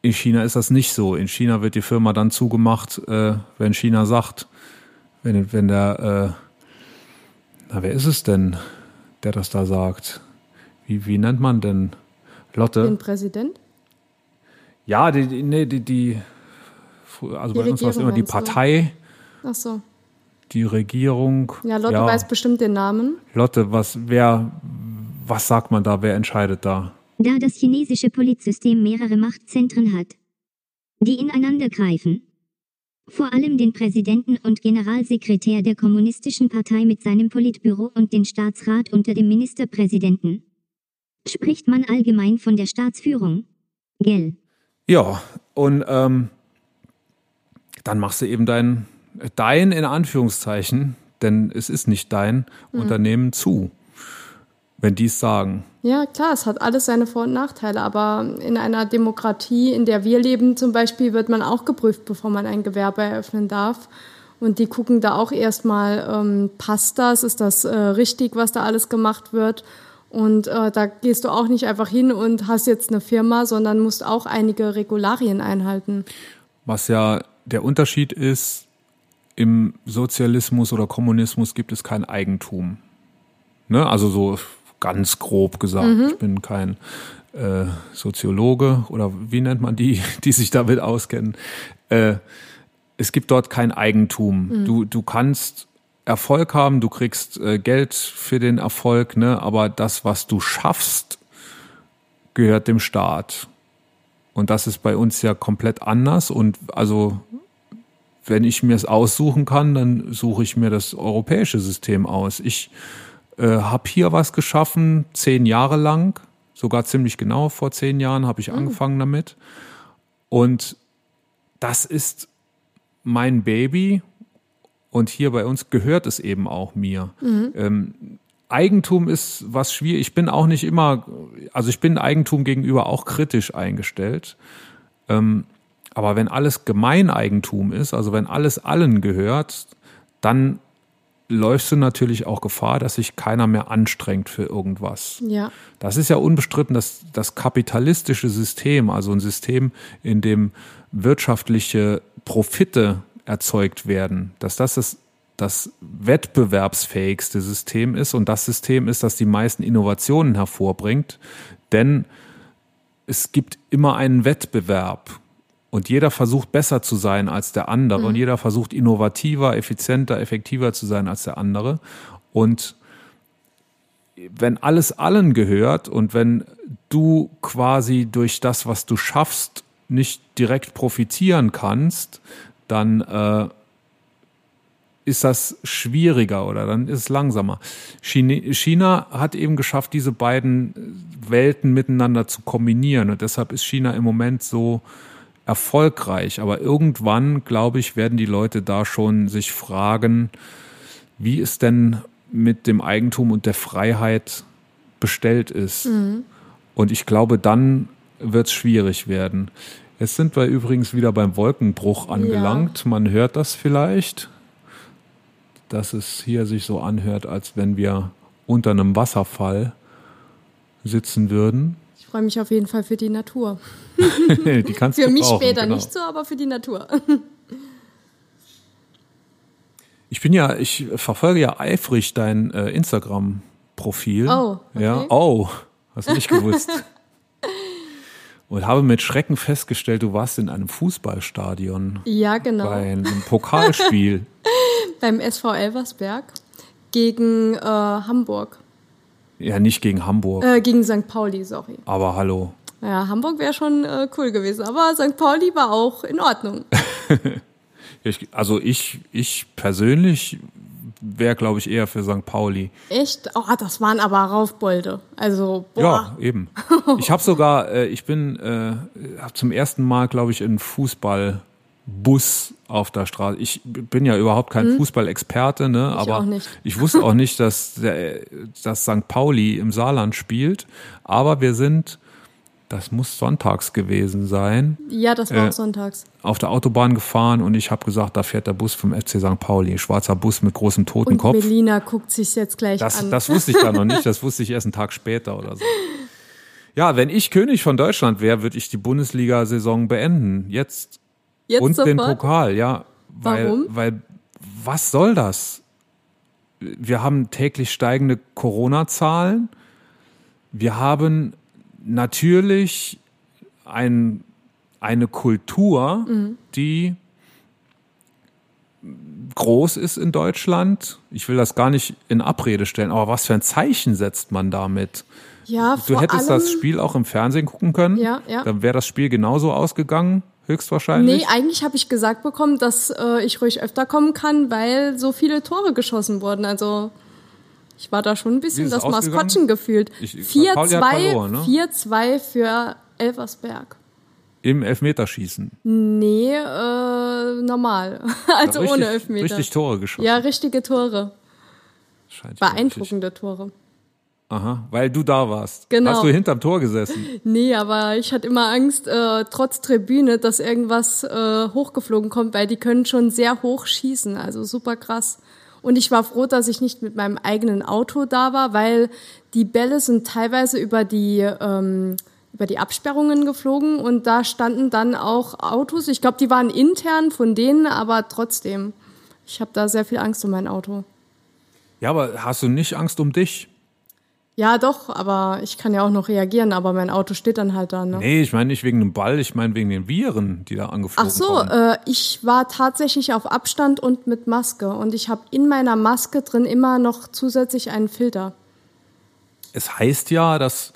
C: In China ist das nicht so. In China wird die Firma dann zugemacht, äh, wenn China sagt, wenn, wenn der, äh, na, wer ist es denn, der das da sagt? Wie, wie nennt man denn? Lotte?
A: den Präsident?
C: Ja, die, die, nee, die, die, also
A: Die
C: bei uns war es immer die
A: meinst du?
C: Partei,
A: Ach so.
C: die Regierung.
A: Ja, Lotte weiß bestimmt den Namen.
C: Lotte, was, wer, was sagt man da? Wer entscheidet da?
B: Da das chinesische Politsystem mehrere Machtzentren hat, die ineinander greifen. Vor allem den Präsidenten und Generalsekretär der Kommunistischen Partei mit seinem Politbüro und den Staatsrat unter dem Ministerpräsidenten. Spricht man allgemein von der Staatsführung. Gell.
C: Ja, und ähm, dann machst du eben dein, dein in Anführungszeichen, denn es ist nicht dein Unternehmen zu, wenn die es sagen.
A: Ja, klar, es hat alles seine Vor- und Nachteile, aber in einer Demokratie, in der wir leben zum Beispiel, wird man auch geprüft, bevor man ein Gewerbe eröffnen darf. Und die gucken da auch erstmal, ähm, passt das, ist das äh, richtig, was da alles gemacht wird. Und äh, da gehst du auch nicht einfach hin und hast jetzt eine Firma, sondern musst auch einige Regularien einhalten.
C: Was ja der Unterschied ist, im Sozialismus oder Kommunismus gibt es kein Eigentum. Ne? Also so ganz grob gesagt. Ich bin kein äh, Soziologe oder wie nennt man die, die sich damit auskennen. Äh, es gibt dort kein Eigentum. Du, du kannst Erfolg haben, du kriegst äh, Geld für den Erfolg, ne? aber das, was du schaffst, gehört dem Staat. Und das ist bei uns ja komplett anders. Und also, wenn ich mir es aussuchen kann, dann suche ich mir das europäische System aus. Ich äh, habe hier was geschaffen, zehn Jahre lang, sogar ziemlich genau vor zehn Jahren habe ich angefangen damit. Und das ist mein Baby. Und hier bei uns gehört es eben auch mir. Ähm, Eigentum ist was schwierig. Ich bin auch nicht immer, also ich bin Eigentum gegenüber auch kritisch eingestellt. Ähm, aber wenn alles Gemeineigentum ist, also wenn alles allen gehört, dann läufst du natürlich auch Gefahr, dass sich keiner mehr anstrengt für irgendwas.
A: Ja.
C: Das ist ja unbestritten, dass das kapitalistische System, also ein System, in dem wirtschaftliche Profite erzeugt werden, dass das das, das wettbewerbsfähigste System ist und das System ist, das die meisten Innovationen hervorbringt. Denn es gibt immer einen Wettbewerb und jeder versucht besser zu sein als der andere und jeder versucht innovativer, effizienter, effektiver zu sein als der andere. Und wenn alles allen gehört und wenn du quasi durch das, was du schaffst, nicht direkt profitieren kannst, dann äh, ist das schwieriger oder dann ist es langsamer. China hat eben geschafft, diese beiden Welten miteinander zu kombinieren und deshalb ist China im Moment so erfolgreich. Aber irgendwann, glaube ich, werden die Leute da schon sich fragen, wie es denn mit dem Eigentum und der Freiheit bestellt ist. Mhm. Und ich glaube, dann wird es schwierig werden. Jetzt sind wir übrigens wieder beim Wolkenbruch angelangt. Ja. Man hört das vielleicht, dass es hier sich so anhört, als wenn wir unter einem Wasserfall sitzen würden.
A: Ich freue mich auf jeden Fall für die Natur.
C: die kannst
A: für
C: du
A: mich später
C: genau.
A: nicht so, aber für die Natur.
C: ich bin ja, ich verfolge ja eifrig dein äh, Instagram-Profil.
A: Oh, okay.
C: Ja, oh, hast du nicht gewusst. Und habe mit Schrecken festgestellt, du warst in einem Fußballstadion.
A: Ja, genau.
C: Bei einem Pokalspiel.
A: Beim SV Elversberg gegen äh, Hamburg.
C: Ja, nicht gegen Hamburg.
A: Äh, gegen St. Pauli, sorry.
C: Aber hallo.
A: Ja, Hamburg wäre schon äh, cool gewesen, aber St. Pauli war auch in Ordnung.
C: ich, also ich, ich persönlich wäre, glaube ich, eher für St. Pauli.
A: Echt? Oh, das waren aber Raufbolde. Also, boah.
C: Ja, eben. Ich habe sogar, äh, ich bin äh, hab zum ersten Mal, glaube ich, in Fußball Bus auf der Straße. Ich bin ja überhaupt kein hm. Fußballexperte, ne?
A: Ich
C: aber ich wusste auch nicht, dass, der, dass St. Pauli im Saarland spielt. Aber wir sind, das muss sonntags gewesen sein.
A: Ja, das war
C: Äh,
A: auch sonntags.
C: Auf der Autobahn gefahren und ich habe gesagt, da fährt der Bus vom FC St. Pauli. Schwarzer Bus mit großem
A: Und
C: Totenkopf.
A: Melina guckt sich jetzt gleich
C: Das,
A: an.
C: das wusste ich da noch nicht, das wusste ich erst einen Tag später oder so. Ja, wenn ich König von Deutschland wäre, würde ich die Bundesliga-Saison beenden. Jetzt
A: jetzt
C: und
A: sofort?
C: den Pokal, ja. Weil,
A: Warum?
C: Weil, was soll das? Wir haben täglich steigende Corona-Zahlen. Wir haben natürlich ein, eine Kultur,
A: Mhm.
C: die groß ist in Deutschland. Ich will das gar nicht in Abrede stellen, aber was für ein Zeichen setzt man damit?
A: Ja,
C: Du hättest das Spiel auch im Fernsehen gucken können.
A: Ja, ja.
C: Dann wäre das Spiel genauso ausgegangen, höchstwahrscheinlich.
A: Nee, eigentlich habe ich gesagt bekommen, dass äh, ich ruhig öfter kommen kann, weil so viele Tore geschossen wurden. Also ich war da schon ein bisschen das? Maskottchen gefühlt.
C: Ich- Pauli hat verloren, ne?
A: 4-2 für Elversberg.
C: Im Elfmeterschießen.
A: Nee, äh, normal. Also
C: richtig,
A: ohne Elfmeter.
C: Richtig Tore geschossen.
A: Ja, richtige Tore.
C: Scheint ja richtig-
A: Beeindruckende Tore.
C: Aha, weil du da warst.
A: Genau.
C: Hast du hinterm Tor gesessen?
A: Nee, aber ich hatte immer Angst, äh, trotz Tribüne, dass irgendwas äh, hochgeflogen kommt, weil die können schon sehr hoch schießen. Also super krass. Und ich war froh, dass ich nicht mit meinem eigenen Auto da war, weil die Bälle sind teilweise über die, ähm, über die Absperrungen geflogen und da standen dann auch Autos. Ich glaube, die waren intern von denen, aber trotzdem. Ich habe da sehr viel Angst um mein Auto.
C: Ja, aber hast du nicht Angst um dich?
A: Ja, doch, aber ich kann ja auch noch reagieren, aber mein Auto steht dann halt da. Ne?
C: Nee, ich meine nicht wegen dem Ball, ich meine wegen den Viren, die da angeflogen
A: Ach so, äh, ich war tatsächlich auf Abstand und mit Maske und ich habe in meiner Maske drin immer noch zusätzlich einen Filter.
C: Es heißt ja, dass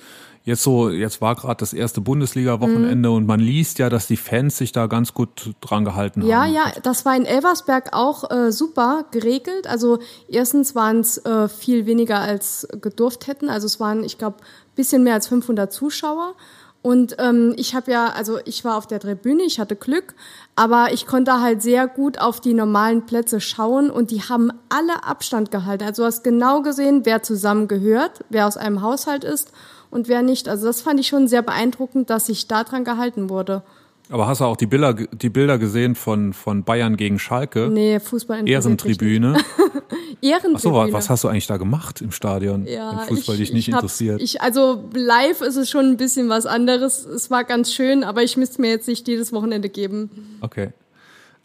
C: jetzt so, jetzt war gerade das erste Bundesliga-Wochenende und man liest ja, dass die Fans sich da ganz gut dran gehalten
A: Ja,
C: haben.
A: ja, das war in Elversberg auch äh, super geregelt. Also erstens waren es äh, viel weniger als gedurft hätten. Also es waren, ich glaube, bisschen mehr als 500 Zuschauer. Und ähm, ich habe ja, also ich war auf der Tribüne, ich hatte Glück, aber ich konnte halt sehr gut auf die normalen Plätze schauen und die haben alle Abstand gehalten. Also du hast genau gesehen, wer zusammen gehört, wer aus einem Haushalt ist und wer nicht. Also das fand ich schon sehr beeindruckend, dass sich daran gehalten wurde.
C: Aber hast du auch die Bilder, die Bilder gesehen von, von Bayern gegen Schalke?
A: Nee, Fußball.
C: Ehrentribüne.
A: Ehrentribüne.
C: Achso, wa- was hast du eigentlich da gemacht im Stadion?
A: Ja,
C: wenn Fußball dich nicht
A: ich hab's-
C: interessiert.
A: Ich, also live ist es schon ein bisschen was anderes. Es war ganz schön, aber ich müsste mir jetzt nicht jedes Wochenende geben.
C: Okay.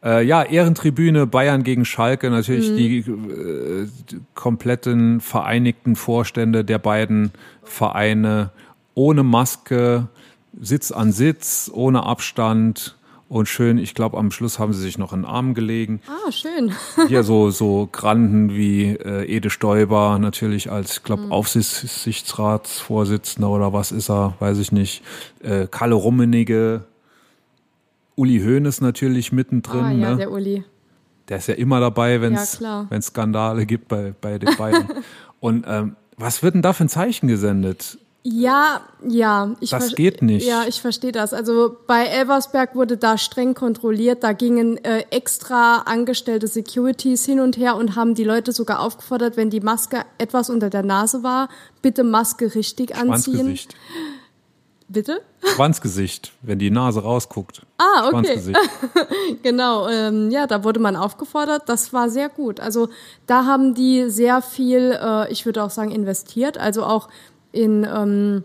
C: Äh, ja, Ehrentribüne, Bayern gegen Schalke, natürlich
A: Mhm.
C: die, äh, die kompletten vereinigten Vorstände der beiden Vereine ohne Maske, Sitz an Sitz, ohne Abstand und schön, ich glaube, am Schluss haben sie sich noch in den Arm gelegen.
A: Ah, schön.
C: Hier so, so Granden wie äh, Ede Stoiber natürlich als, ich glaube, mhm. Aufsichtsratsvorsitzender oder was ist er, weiß ich nicht. Äh, Kalle Rummenigge, Uli Hoeneß natürlich mittendrin. Ah,
A: ja, ne? der Uli.
C: Der ist ja immer dabei, wenn es ja, Skandale gibt bei, bei den beiden. und ähm, was wird denn da für ein Zeichen gesendet?
A: Ja, ja.
C: Ich das geht nicht.
A: Ja, ich verstehe das. Also bei Elversberg wurde da streng kontrolliert. Da gingen äh, extra angestellte Securities hin und her und haben die Leute sogar aufgefordert, wenn die Maske etwas unter der Nase war, bitte Maske richtig anziehen. Bitte?
C: Schwanzgesicht, wenn die Nase rausguckt.
A: Ah, okay. genau, ähm, ja, da wurde man aufgefordert. Das war sehr gut. Also da haben die sehr viel, äh, ich würde auch sagen, investiert. Also auch in ähm,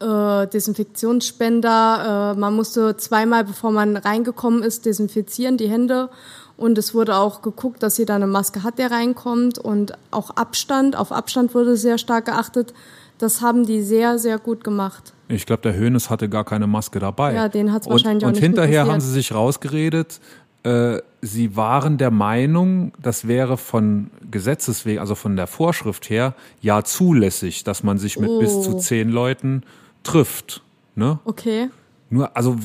A: äh, Desinfektionsspender. Äh, man musste zweimal, bevor man reingekommen ist, desinfizieren die Hände. Und es wurde auch geguckt, dass jeder eine Maske hat, der reinkommt. Und auch Abstand, auf Abstand wurde sehr stark geachtet. Das haben die sehr, sehr gut gemacht.
C: Ich glaube, der Hönes hatte gar keine Maske dabei.
A: Ja, den hat es wahrscheinlich
C: und,
A: auch nicht
C: Und hinterher haben sie sich rausgeredet, äh, sie waren der Meinung, das wäre von Gesetzes wegen, also von der Vorschrift her, ja zulässig, dass man sich mit oh. bis zu oh. zehn Leuten trifft. Ne?
A: Okay.
C: Nur, also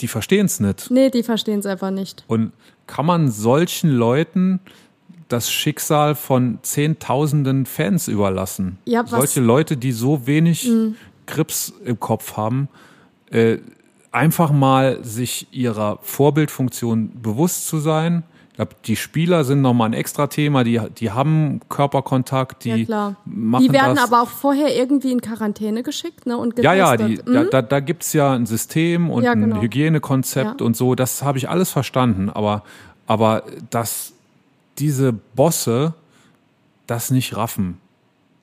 C: die verstehen es nicht.
A: Nee, die verstehen es einfach nicht.
C: Und kann man solchen Leuten das Schicksal von Zehntausenden Fans überlassen? Ja? Solche Leute, die so wenig mhm. Grips im Kopf haben, äh, einfach mal sich ihrer Vorbildfunktion bewusst zu sein. Ich glaube, die Spieler sind nochmal ein extra Thema, die, die haben Körperkontakt, die ja, machen
A: Die werden
C: das.
A: aber auch vorher irgendwie in Quarantäne geschickt ne, und
C: getestet. Ja, ja, die, mhm. da, da, da gibt ja ein System und ja, genau. ein Hygienekonzept ja. und so, das habe ich alles verstanden. Aber, aber dass diese Bosse das nicht raffen.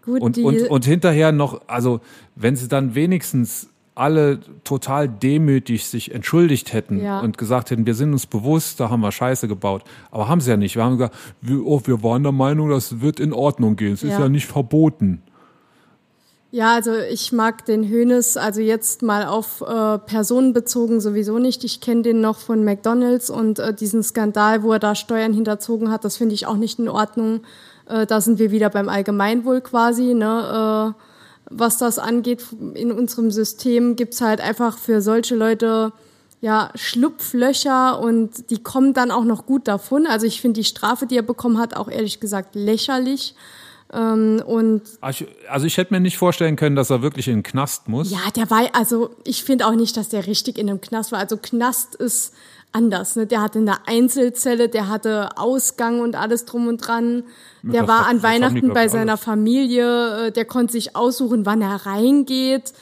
C: Gut, und, und, und hinterher noch, also wenn sie dann wenigstens alle total demütig sich entschuldigt hätten ja. und gesagt hätten, wir sind uns bewusst, da haben wir Scheiße gebaut. Aber haben sie ja nicht. Wir haben gesagt, wir, oh, wir waren der Meinung, das wird in Ordnung gehen. Es ja. ist ja nicht verboten.
A: Ja, also ich mag den Hönes, also jetzt mal auf äh, Personen bezogen sowieso nicht. Ich kenne den noch von McDonalds und äh, diesen Skandal, wo er da Steuern hinterzogen hat, das finde ich auch nicht in Ordnung. Äh, da sind wir wieder beim Allgemeinwohl quasi. Ne? Äh, was das angeht in unserem System, gibt's halt einfach für solche Leute ja Schlupflöcher und die kommen dann auch noch gut davon. Also ich finde die Strafe, die er bekommen hat, auch ehrlich gesagt lächerlich. Ähm, und
C: also ich hätte mir nicht vorstellen können, dass er wirklich in den Knast muss.
A: Ja, der war, also ich finde auch nicht, dass der richtig in einem Knast war. Also Knast ist anders. Ne? Der hatte eine Einzelzelle, der hatte Ausgang und alles drum und dran. Der das war an Weihnachten bei seiner Familie, äh, der konnte sich aussuchen, wann er reingeht.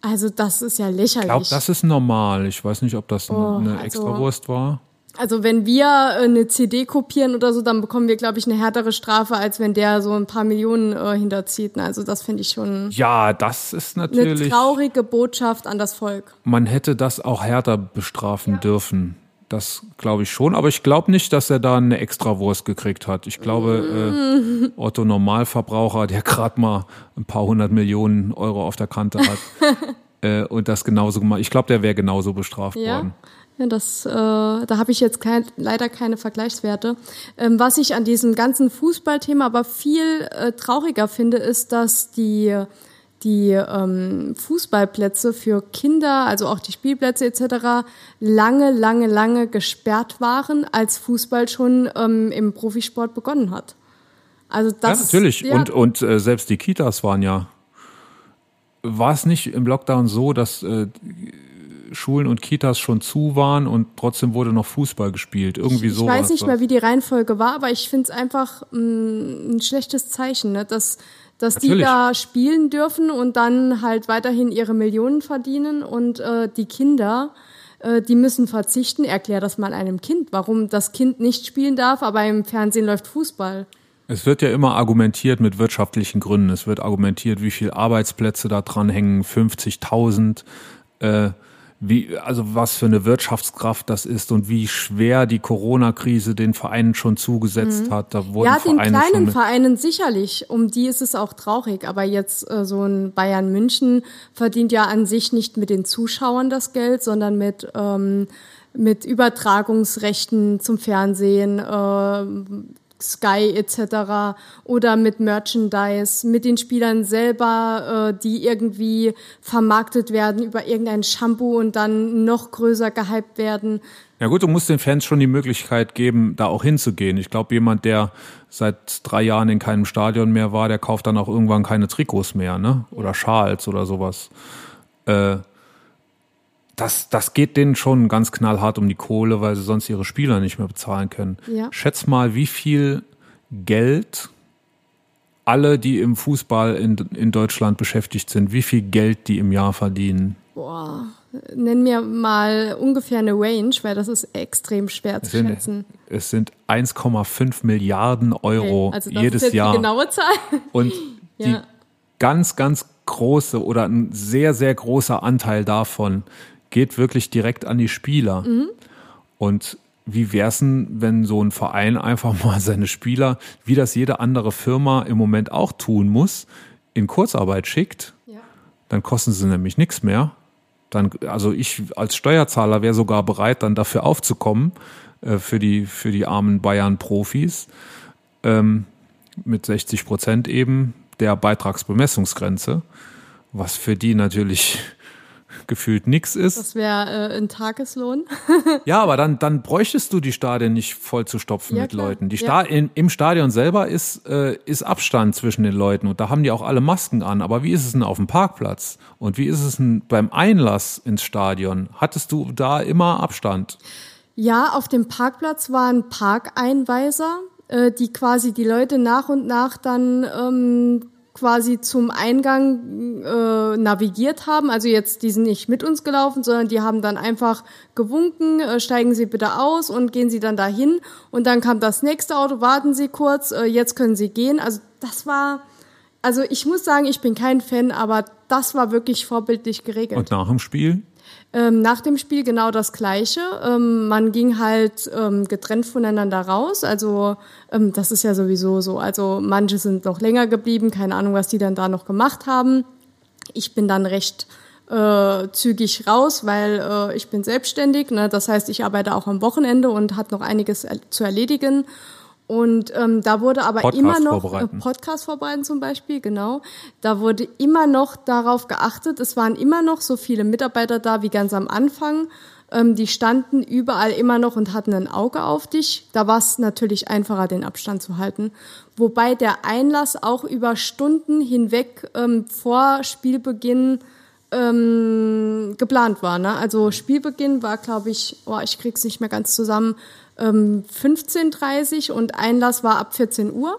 A: Also das ist ja lächerlich. Ich glaube,
C: das ist normal. Ich weiß nicht, ob das oh, eine also, Extrawurst war.
A: Also wenn wir äh, eine CD kopieren oder so, dann bekommen wir, glaube ich, eine härtere Strafe, als wenn der so ein paar Millionen äh, hinterzieht. Also das finde ich schon.
C: Ja, das ist natürlich
A: eine traurige Botschaft an das Volk.
C: Man hätte das auch härter bestrafen ja. dürfen. Das glaube ich schon, aber ich glaube nicht, dass er da eine Extrawurst gekriegt hat. Ich glaube, äh, Otto Normalverbraucher, der gerade mal ein paar hundert Millionen Euro auf der Kante hat äh, und das genauso gemacht. Ich glaube, der wäre genauso bestraft ja? worden.
A: Ja, das, äh, da habe ich jetzt kein, leider keine Vergleichswerte. Ähm, was ich an diesem ganzen Fußballthema aber viel äh, trauriger finde, ist, dass die die ähm, Fußballplätze für Kinder, also auch die Spielplätze etc., lange, lange, lange gesperrt waren, als Fußball schon ähm, im Profisport begonnen hat. Also das,
C: ja, natürlich. Ja. Und, und äh, selbst die Kitas waren ja. War es nicht im Lockdown so, dass äh, Schulen und Kitas schon zu waren und trotzdem wurde noch Fußball gespielt? Irgendwie so.
A: Ich weiß nicht mehr, wie die Reihenfolge war, aber ich finde es einfach mh, mm, ein schlechtes Zeichen, ne? dass dass Natürlich. die da spielen dürfen und dann halt weiterhin ihre Millionen verdienen und äh, die Kinder, äh, die müssen verzichten. Erklär das mal einem Kind, warum das Kind nicht spielen darf, aber im Fernsehen läuft Fußball.
C: Es wird ja immer argumentiert mit wirtschaftlichen Gründen. Es wird argumentiert, wie viele Arbeitsplätze da dran hängen, 50.000. Äh, wie, also was für eine Wirtschaftskraft das ist und wie schwer die Corona-Krise den Vereinen schon zugesetzt mhm. hat.
A: Da wurden ja, den Vereine kleinen Vereinen sicherlich, um die ist es auch traurig. Aber jetzt äh, so ein Bayern München verdient ja an sich nicht mit den Zuschauern das Geld, sondern mit ähm, mit Übertragungsrechten zum Fernsehen, äh, Sky etc. oder mit Merchandise, mit den Spielern selber, äh, die irgendwie vermarktet werden über irgendein Shampoo und dann noch größer gehypt werden.
C: Ja gut, du musst den Fans schon die Möglichkeit geben, da auch hinzugehen. Ich glaube, jemand, der seit drei Jahren in keinem Stadion mehr war, der kauft dann auch irgendwann keine Trikots mehr, ne? Oder Schals oder sowas. Äh, das, das geht denen schon ganz knallhart um die Kohle, weil sie sonst ihre Spieler nicht mehr bezahlen können. Ja. Schätz mal, wie viel Geld alle, die im Fußball in, in Deutschland beschäftigt sind, wie viel Geld die im Jahr verdienen?
A: Boah, nenn mir mal ungefähr eine Range, weil das ist extrem schwer es zu sind, schätzen.
C: Es sind 1,5 Milliarden Euro okay, also das jedes ist jetzt Jahr.
A: Die genaue Zahl.
C: Und ja. die ganz, ganz große oder ein sehr, sehr großer Anteil davon geht wirklich direkt an die Spieler. Mhm. Und wie wär's denn, wenn so ein Verein einfach mal seine Spieler, wie das jede andere Firma im Moment auch tun muss, in Kurzarbeit schickt? Ja. Dann kosten sie nämlich nichts mehr. Dann, also ich als Steuerzahler wäre sogar bereit, dann dafür aufzukommen, äh, für, die, für die armen Bayern-Profis, ähm, mit 60 Prozent eben der Beitragsbemessungsgrenze, was für die natürlich gefühlt nichts ist.
A: Das wäre äh, ein Tageslohn.
C: ja, aber dann, dann bräuchtest du die Stadien nicht voll zu stopfen ja, mit klar. Leuten. Die Sta ja. in, Im Stadion selber ist, äh, ist Abstand zwischen den Leuten und da haben die auch alle Masken an. Aber wie ist es denn auf dem Parkplatz? Und wie ist es denn beim Einlass ins Stadion? Hattest du da immer Abstand?
A: Ja, auf dem Parkplatz waren Parkeinweiser, äh, die quasi die Leute nach und nach dann ähm, quasi zum Eingang äh, navigiert haben. Also jetzt, die sind nicht mit uns gelaufen, sondern die haben dann einfach gewunken, äh, steigen Sie bitte aus und gehen Sie dann dahin. Und dann kam das nächste Auto, warten Sie kurz, äh, jetzt können Sie gehen. Also das war, also ich muss sagen, ich bin kein Fan, aber das war wirklich vorbildlich geregelt.
C: Und nach dem Spiel?
A: Ähm, nach dem Spiel genau das Gleiche. Ähm, man ging halt ähm, getrennt voneinander raus. Also ähm, das ist ja sowieso so. Also manche sind noch länger geblieben, keine Ahnung, was die dann da noch gemacht haben. Ich bin dann recht äh, zügig raus, weil äh, ich bin selbstständig. Ne? Das heißt, ich arbeite auch am Wochenende und hat noch einiges zu erledigen. Und ähm, da wurde aber
C: Podcast
A: immer noch
C: vorbereiten.
A: Äh, Podcast vorbereiten zum Beispiel, genau. Da wurde immer noch darauf geachtet. Es waren immer noch so viele Mitarbeiter da wie ganz am Anfang. Ähm, die standen überall immer noch und hatten ein Auge auf dich. Da war es natürlich einfacher, den Abstand zu halten. Wobei der Einlass auch über Stunden hinweg ähm, vor Spielbeginn ähm, geplant war. Ne? Also Spielbeginn war, glaube ich, oh, ich krieg's nicht mehr ganz zusammen, ähm, 15.30 und Einlass war ab 14 Uhr.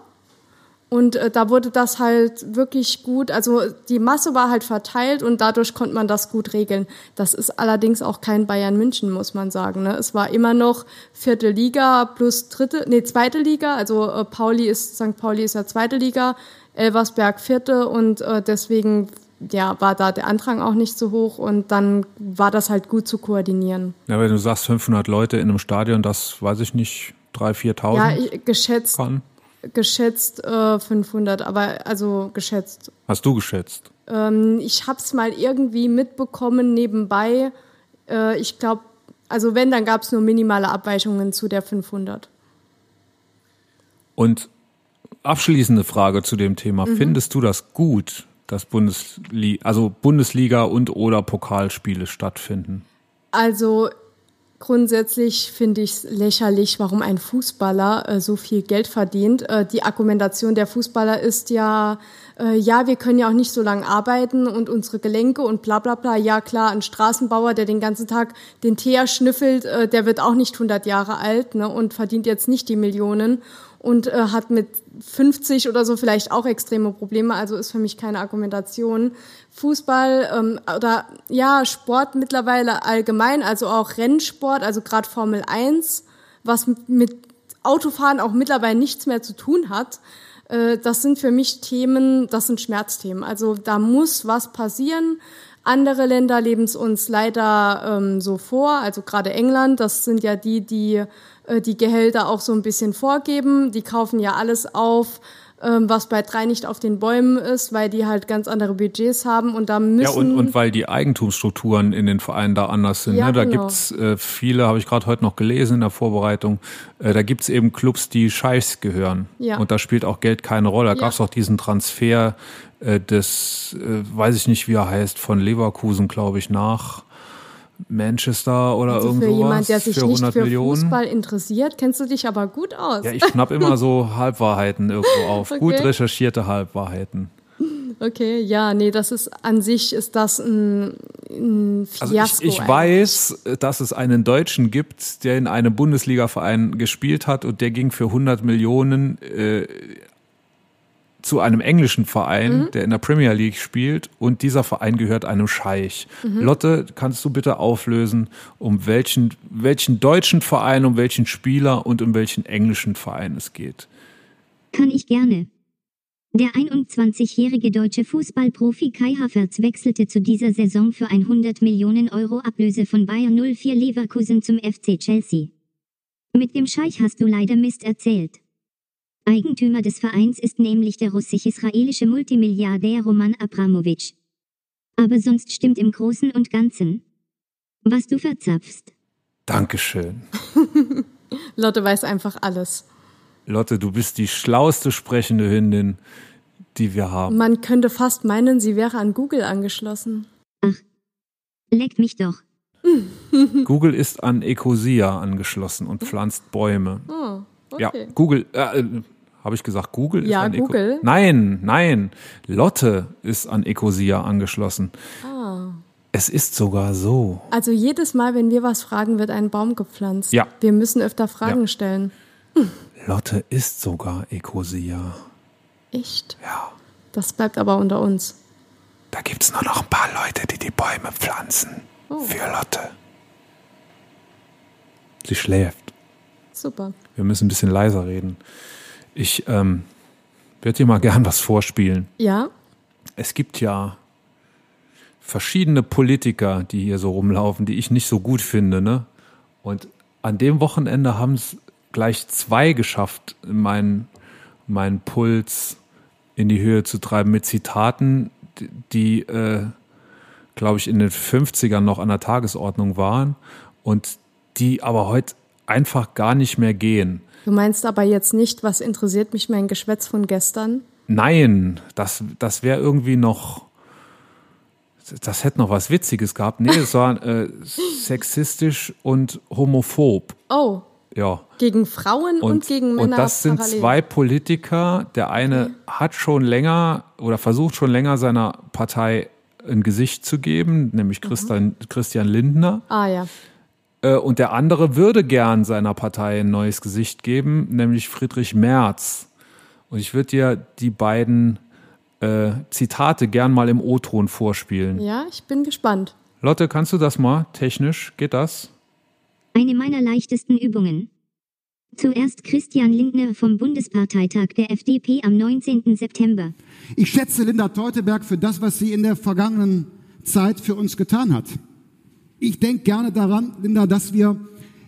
A: Und äh, da wurde das halt wirklich gut, also die Masse war halt verteilt und dadurch konnte man das gut regeln. Das ist allerdings auch kein Bayern München, muss man sagen. Ne? Es war immer noch vierte Liga plus dritte, nee, zweite Liga. Also äh, Pauli ist, St. Pauli ist ja zweite Liga, Elversberg vierte und äh, deswegen ja, war da der Andrang auch nicht so hoch und dann war das halt gut zu koordinieren.
C: Ja, wenn du sagst 500 Leute in einem Stadion, das weiß ich nicht, 3.000, 4.000
A: Ja, geschätzt, kann. geschätzt äh, 500, aber also geschätzt.
C: Hast du geschätzt?
A: Ähm, ich habe es mal irgendwie mitbekommen nebenbei. Äh, ich glaube, also wenn, dann gab es nur minimale Abweichungen zu der 500.
C: Und abschließende Frage zu dem Thema. Mhm. Findest du das gut, dass Bundesliga, also Bundesliga und oder Pokalspiele stattfinden?
A: Also grundsätzlich finde ich es lächerlich, warum ein Fußballer äh, so viel Geld verdient. Äh, die Argumentation der Fußballer ist ja, äh, ja, wir können ja auch nicht so lange arbeiten und unsere Gelenke und bla bla bla. Ja klar, ein Straßenbauer, der den ganzen Tag den Teer schnüffelt, äh, der wird auch nicht 100 Jahre alt ne, und verdient jetzt nicht die Millionen und äh, hat mit 50 oder so vielleicht auch extreme Probleme, also ist für mich keine Argumentation. Fußball ähm, oder ja, Sport mittlerweile allgemein, also auch Rennsport, also gerade Formel 1, was mit Autofahren auch mittlerweile nichts mehr zu tun hat. Äh, das sind für mich Themen, das sind Schmerzthemen. Also da muss was passieren. Andere Länder leben es uns leider ähm, so vor, also gerade England, das sind ja die, die die Gehälter auch so ein bisschen vorgeben. Die kaufen ja alles auf, ähm, was bei drei nicht auf den Bäumen ist, weil die halt ganz andere Budgets haben und da müssen.
C: Ja, und, und weil die Eigentumsstrukturen in den Vereinen da anders sind. Ja, ne? Da genau. gibt's äh, viele, habe ich gerade heute noch gelesen in der Vorbereitung, äh, da gibt's eben Clubs, die Scheichs gehören. Ja. Und da spielt auch Geld keine Rolle. Da ja. gab's auch diesen Transfer äh, des, äh, weiß ich nicht, wie er heißt, von Leverkusen, glaube ich, nach Manchester oder also irgendwas. Für jemand,
A: der sich nicht für Millionen. Fußball interessiert, kennst du dich aber gut aus.
C: Ja, ich schnapp immer so Halbwahrheiten irgendwo auf. Okay. Gut recherchierte Halbwahrheiten.
A: Okay, ja, nee, das ist an sich ist das ein, ein Fiasko.
C: Also ich, ich weiß, dass es einen Deutschen gibt, der in einem Bundesliga-Verein gespielt hat und der ging für 100 Millionen äh, zu einem englischen Verein, mhm. der in der Premier League spielt und dieser Verein gehört einem Scheich. Mhm. Lotte, kannst du bitte auflösen, um welchen, welchen deutschen Verein, um welchen Spieler und um welchen englischen Verein es geht?
B: Kann ich gerne. Der 21-jährige deutsche Fußballprofi Kai Havertz wechselte zu dieser Saison für 100 Millionen Euro Ablöse von Bayern 04 Leverkusen zum FC Chelsea. Mit dem Scheich hast du leider Mist erzählt. Eigentümer des Vereins ist nämlich der russisch-israelische Multimilliardär Roman Abramowitsch. Aber sonst stimmt im Großen und Ganzen, was du verzapfst.
C: Dankeschön.
A: Lotte weiß einfach alles.
C: Lotte, du bist die schlauste sprechende Hündin, die wir haben.
A: Man könnte fast meinen, sie wäre an Google angeschlossen.
B: Ach, leck mich doch.
C: Google ist an Ecosia angeschlossen und pflanzt Bäume. Oh, okay. Ja, Google, äh, äh habe ich gesagt, Google
A: ja,
C: ist an
A: Google.
C: Eco Nein, nein. Lotte ist an Ecosia angeschlossen. Ah. Es ist sogar so.
A: Also jedes Mal, wenn wir was fragen, wird ein Baum gepflanzt.
C: Ja.
A: Wir müssen öfter Fragen ja. stellen.
C: Hm. Lotte ist sogar Ecosia.
A: Echt?
C: Ja.
A: Das bleibt aber unter uns.
C: Da gibt es nur noch ein paar Leute, die die Bäume pflanzen. Oh. Für Lotte. Sie schläft.
A: Super.
C: Wir müssen ein bisschen leiser reden. Ich ähm, würde dir mal gern was vorspielen.
A: Ja.
C: Es gibt ja verschiedene Politiker, die hier so rumlaufen, die ich nicht so gut finde, ne? Und an dem Wochenende haben es gleich zwei geschafft, meinen meinen Puls in die Höhe zu treiben mit Zitaten, die, äh, glaube ich, in den 50ern noch an der Tagesordnung waren und die aber heute einfach gar nicht mehr gehen.
A: Du meinst aber jetzt nicht, was interessiert mich mein Geschwätz von gestern?
C: Nein, das, das wäre irgendwie noch. Das hätte noch was Witziges gehabt. Nee, es war äh, sexistisch und homophob.
A: Oh.
C: Ja.
A: Gegen Frauen und, und gegen Männer.
C: Und das sind parallel. zwei Politiker. Der eine okay. hat schon länger oder versucht schon länger seiner Partei ein Gesicht zu geben, nämlich mhm. Christian, Christian Lindner.
A: Ah ja.
C: Äh, und der andere würde gern seiner Partei ein neues Gesicht geben, nämlich Friedrich Merz. Und ich würde dir die beiden äh, Zitate gern mal im O-Ton vorspielen.
A: Ja, ich bin gespannt.
C: Lotte, kannst du das mal technisch? Geht das?
B: Eine meiner leichtesten Übungen. Zuerst Christian Lindner vom Bundesparteitag der FDP am 19. September.
D: Ich schätze Linda Teuteberg für das, was sie in der vergangenen Zeit für uns getan hat. Ich denke gerne daran, Linda, dass wir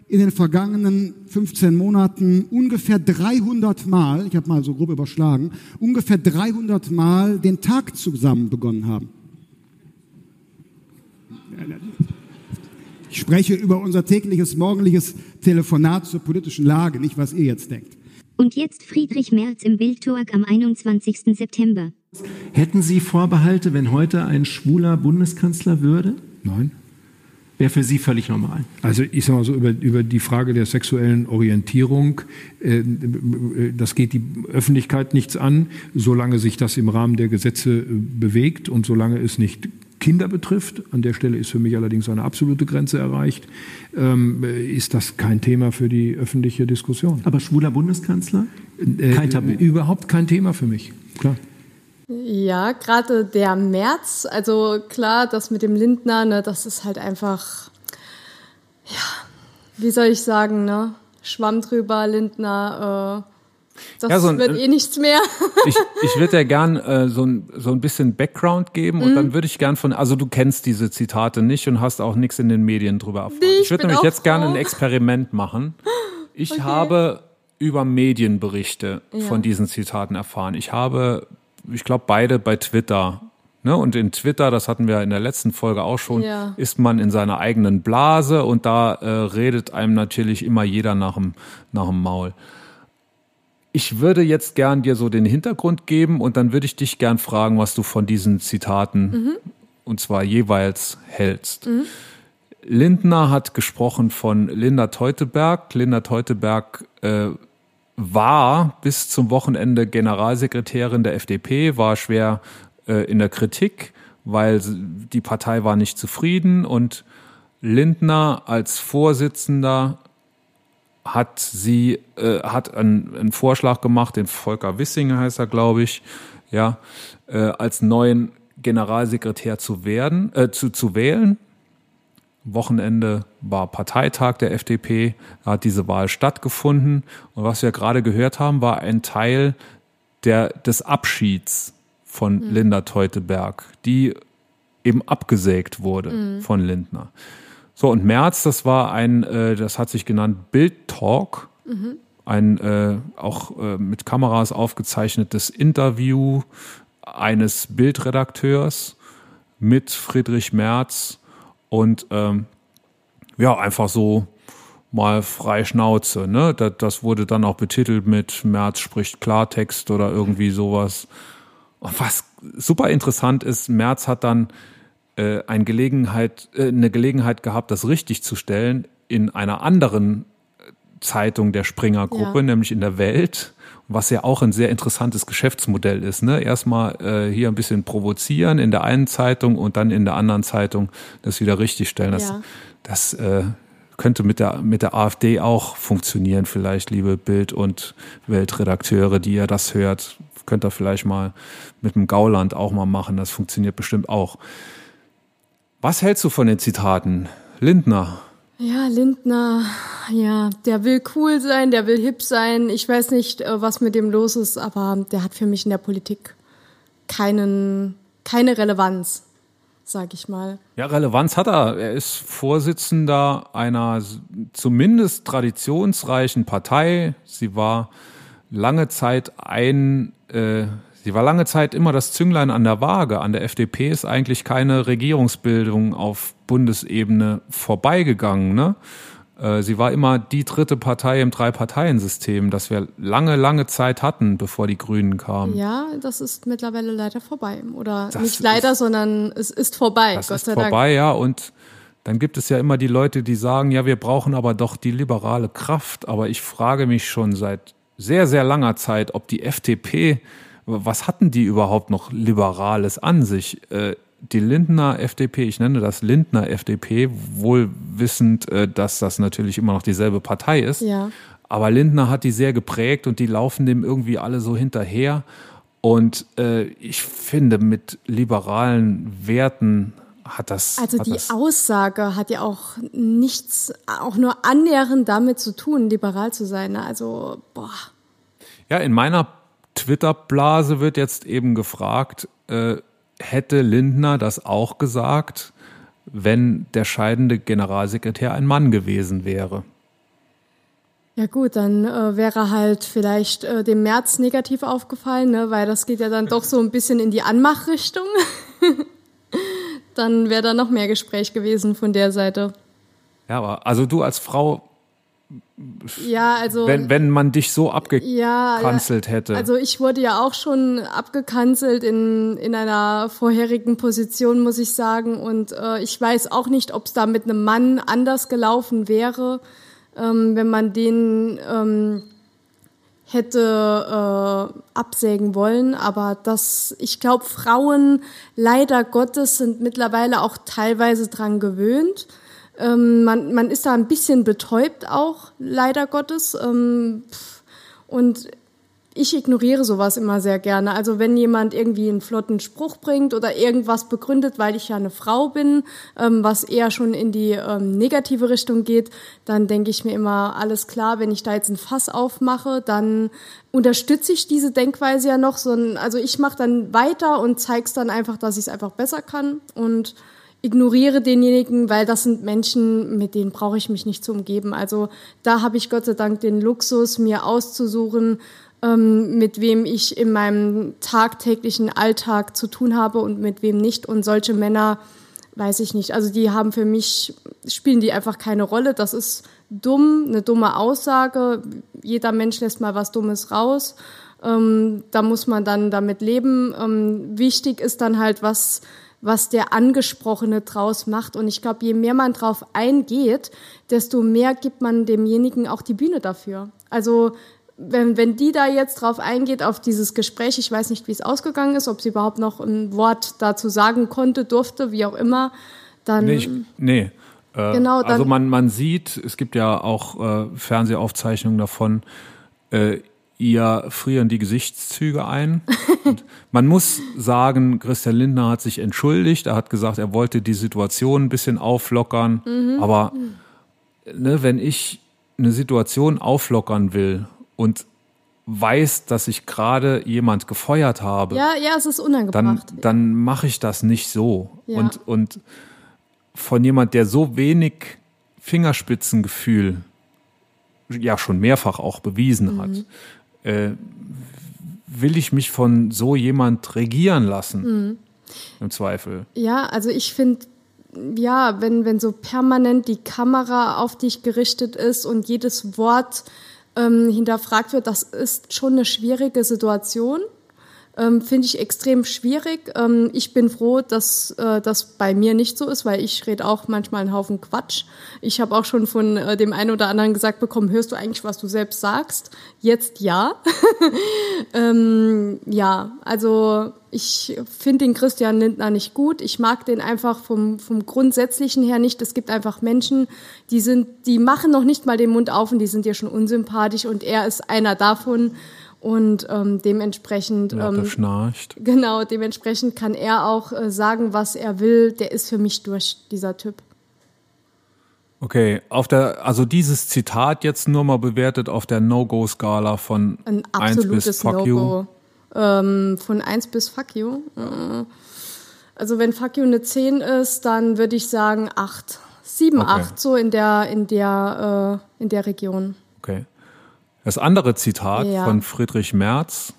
D: in den vergangenen 15 Monaten ungefähr 300 Mal, ich habe mal so grob überschlagen, ungefähr 300 Mal den Tag zusammen begonnen haben. Ich spreche über unser tägliches morgendliches Telefonat zur politischen Lage, nicht was ihr jetzt denkt.
B: Und jetzt Friedrich Merz im Wildtalk am 21. September.
E: Hätten Sie Vorbehalte, wenn heute ein schwuler Bundeskanzler würde?
D: Nein
E: wäre für Sie völlig normal.
D: Also ich sage mal so, über, über die Frage der sexuellen Orientierung, äh, das geht die Öffentlichkeit nichts an, solange sich das im Rahmen der Gesetze äh, bewegt und solange es nicht Kinder betrifft, an der Stelle ist für mich allerdings eine absolute Grenze erreicht, ähm, ist das kein Thema für die öffentliche Diskussion.
E: Aber schwuler Bundeskanzler?
D: Äh, kein Tabu. Überhaupt kein Thema für mich, klar.
A: Ja, gerade der März, also klar, das mit dem Lindner, ne, das ist halt einfach, ja, wie soll ich sagen, ne? Schwamm drüber, Lindner, äh, Das
C: Ja, so ein-
A: wird eh nichts mehr.
C: Ich, ich würde ja gern äh, so, ein, so ein bisschen Background geben
A: Mhm.
C: und dann würde ich gern von, also du kennst diese Zitate nicht und hast auch nichts in den Medien drüber erfahren.
A: Nee, ich
C: ich würde nämlich jetzt gerne ein Experiment machen. Ich habe über Medienberichte von diesen Zitaten erfahren. Ich habe, ich glaube, beide bei Twitter. Ne? Und in Twitter, das hatten wir in der letzten Folge auch schon,
A: Ja.
C: ist man in seiner eigenen Blase und da äh, redet einem natürlich immer jeder nach dem, nach dem Maul. Ich würde jetzt gern dir so den Hintergrund geben und dann würde ich dich gern fragen, was du von diesen Zitaten und zwar jeweils hältst. Lindner hat gesprochen von Linda Teuteberg. Linda Teuteberg äh, war bis zum Wochenende Generalsekretärin der FDP, war schwer äh, in der Kritik, weil die Partei war nicht zufrieden und Lindner als Vorsitzender hat sie äh, hat einen, einen Vorschlag gemacht, den Volker Wissing heißt er, glaube ich, ja, äh, als neuen Generalsekretär zu werden, äh, zu, zu wählen. Wochenende war Parteitag der FDP, da hat diese Wahl stattgefunden. Und was wir gerade gehört haben, war ein Teil der, des Abschieds von Linda Teuteberg, die eben abgesägt wurde von Lindner. So, und März, das war ein, äh, das hat sich genannt Bild Talk, ein äh, auch äh, mit Kameras aufgezeichnetes Interview eines Bildredakteurs mit Friedrich Merz und ähm, ja, einfach so mal frei Schnauze. Ne? Das, das wurde dann auch betitelt mit Merz spricht Klartext oder irgendwie sowas. Und was super interessant ist, Merz hat dann äh, eine, Gelegenheit, äh, eine Gelegenheit gehabt, das richtig zu stellen in einer anderen Zeitung der Springer-Gruppe,
A: Ja.
C: nämlich in der Welt, was ja auch ein sehr interessantes Geschäftsmodell ist. Ne? Erstmal äh, hier ein bisschen provozieren in der einen Zeitung und dann in der anderen Zeitung das wieder richtig stellen. Das,
A: Ja.
C: das äh, könnte mit der, mit der AfD auch funktionieren, vielleicht, liebe Bild- und Weltredakteure, die ihr das hört. Könnt ihr vielleicht mal mit dem Gauland auch mal machen. Das funktioniert bestimmt auch. Was hältst du von den Zitaten? Lindner.
A: Ja, Lindner, ja, der will cool sein, der will hip sein. Ich weiß nicht, äh, was mit dem los ist, aber der hat für mich in der Politik keinen, keine Relevanz, sag ich mal.
C: Ja, Relevanz hat er. Er ist Vorsitzender einer zumindest traditionsreichen Partei. Sie war lange Zeit ein, äh, sie war lange Zeit immer das Zünglein an der Waage. An der FDP ist eigentlich keine Regierungsbildung auf Bundesebene vorbeigegangen. Ne? Äh, Sie war immer die dritte Partei im Drei-Parteien-System, das wir lange, lange Zeit hatten, bevor die Grünen kamen.
A: Ja, das ist mittlerweile leider vorbei. Oder
C: Das
A: nicht leider, sondern es ist vorbei,
C: Das
A: Gott
C: ist
A: sei
C: vorbei, ja. Und dann gibt es ja immer die Leute, die sagen, ja, wir brauchen aber doch die liberale Kraft. Aber ich frage mich schon seit sehr, sehr langer Zeit, ob die FDP, was hatten die überhaupt noch Liberales an sich? Äh, Die Lindner FDP, ich nenne das Lindner FDP, wohl wissend, äh, dass das natürlich immer noch dieselbe Partei ist.
A: Ja.
C: Aber Lindner hat die sehr geprägt und die laufen dem irgendwie alle so hinterher. Und äh, ich finde, mit liberalen Werten hat das.
A: Also
C: hat
A: die
C: das,
A: Aussage hat ja auch nichts, auch nur annähernd damit zu tun, liberal zu sein. Also, boah.
C: Ja, in meiner Twitter-Blase wird jetzt eben gefragt, äh, hätte Lindner das auch gesagt, wenn der scheidende Generalsekretär ein Mann gewesen wäre?
A: Ja gut, dann äh, wäre halt vielleicht äh, dem März negativ aufgefallen, ne? weil das geht ja dann doch so ein bisschen in die Anmachrichtung. dann wäre da noch mehr Gespräch gewesen von der Seite.
C: Ja, aber also du als Frau,
A: Ja, also
C: wenn, wenn man dich so
A: ja,
C: abgekanzelt hätte.
A: Also ich wurde ja auch schon abgekanzelt in, in einer vorherigen Position, muss ich sagen. Und äh, ich weiß auch nicht, ob es da mit einem Mann anders gelaufen wäre, ähm, wenn man den ähm, hätte äh, absägen wollen. Aber das, ich glaube, Frauen leider Gottes sind mittlerweile auch teilweise dran gewöhnt. Ähm, man, man ist da ein bisschen betäubt auch, leider Gottes. Ähm, und ich ignoriere sowas immer sehr gerne. Also wenn jemand irgendwie einen flotten Spruch bringt oder irgendwas begründet, weil ich ja eine Frau bin, ähm, was eher schon in die ähm, negative Richtung geht, dann denke ich mir immer, alles klar, wenn ich da jetzt ein Fass aufmache, dann unterstütze ich diese Denkweise ja noch. So ein, also ich mache dann weiter und zeige es dann einfach, dass ich es einfach besser kann und ignoriere denjenigen, weil das sind Menschen, mit denen brauche ich mich nicht zu umgeben. Also da habe ich Gott sei Dank den Luxus, mir auszusuchen, ähm, mit wem ich in meinem tagtäglichen Alltag zu tun habe und mit wem nicht. Und solche Männer, weiß ich nicht. Also die haben für mich, spielen die einfach keine Rolle. Das ist dumm, eine dumme Aussage. Jeder Mensch lässt mal was Dummes raus. Ähm, da muss man dann damit leben. Ähm, wichtig ist dann halt, was, was der Angesprochene draus macht. Und ich glaube, je mehr man drauf eingeht, desto mehr gibt man demjenigen auch die Bühne dafür. Also wenn, wenn die da jetzt drauf eingeht, auf dieses Gespräch, ich weiß nicht, wie es ausgegangen ist, ob sie überhaupt noch ein Wort dazu sagen konnte, durfte, wie auch immer, dann.
C: Nee, ich, nee. Äh, genau, dann, also man, man sieht, es gibt ja auch äh, Fernsehaufzeichnungen davon, äh, ihr frieren die Gesichtszüge ein. Und man muss sagen, Christian Lindner hat sich entschuldigt, er hat gesagt, er wollte die Situation ein bisschen auflockern, mhm. aber ne, wenn ich eine Situation auflockern will und weiß, dass ich gerade jemand gefeuert habe.
A: Ja, ja, es ist unangebracht.
C: Dann, dann mache ich das nicht so. Ja. Und, und von jemand, der so wenig Fingerspitzengefühl ja schon mehrfach auch bewiesen mhm. hat, äh, will ich mich von so jemand regieren lassen. Mhm. Im Zweifel.
A: Ja, also ich finde, ja, wenn, wenn so permanent die Kamera auf dich gerichtet ist und jedes Wort ähm, hinterfragt wird, das ist schon eine schwierige Situation. Ähm, Finde ich extrem schwierig. Ähm, ich bin froh, dass äh, das bei mir nicht so ist, weil ich rede auch manchmal einen Haufen Quatsch. Ich habe auch schon von äh, dem einen oder anderen gesagt bekommen, hörst du eigentlich, was du selbst sagst? Jetzt ja. ähm, ja, also ich finde den Christian Lindner nicht gut. Ich mag den einfach vom, vom Grundsätzlichen her nicht. Es gibt einfach Menschen, die sind, die machen noch nicht mal den Mund auf und die sind dir schon unsympathisch und er ist einer davon. Und ähm, dementsprechend.
C: Ja, ähm, schnarcht.
A: Genau, dementsprechend kann er auch äh, sagen, was er will. Der ist für mich durch, dieser Typ.
C: Okay, auf der, also dieses Zitat jetzt nur mal bewertet auf der No-Go-Skala von Ein 1 bis Fuck no you.
A: Ähm, von 1 bis Fuck you. Äh, also wenn Fuck you eine 10 ist, dann würde ich sagen 8. 7, okay. 8, so in der, in der, äh, in der Region.
C: Okay. Das andere Zitat ja. von Friedrich Merz,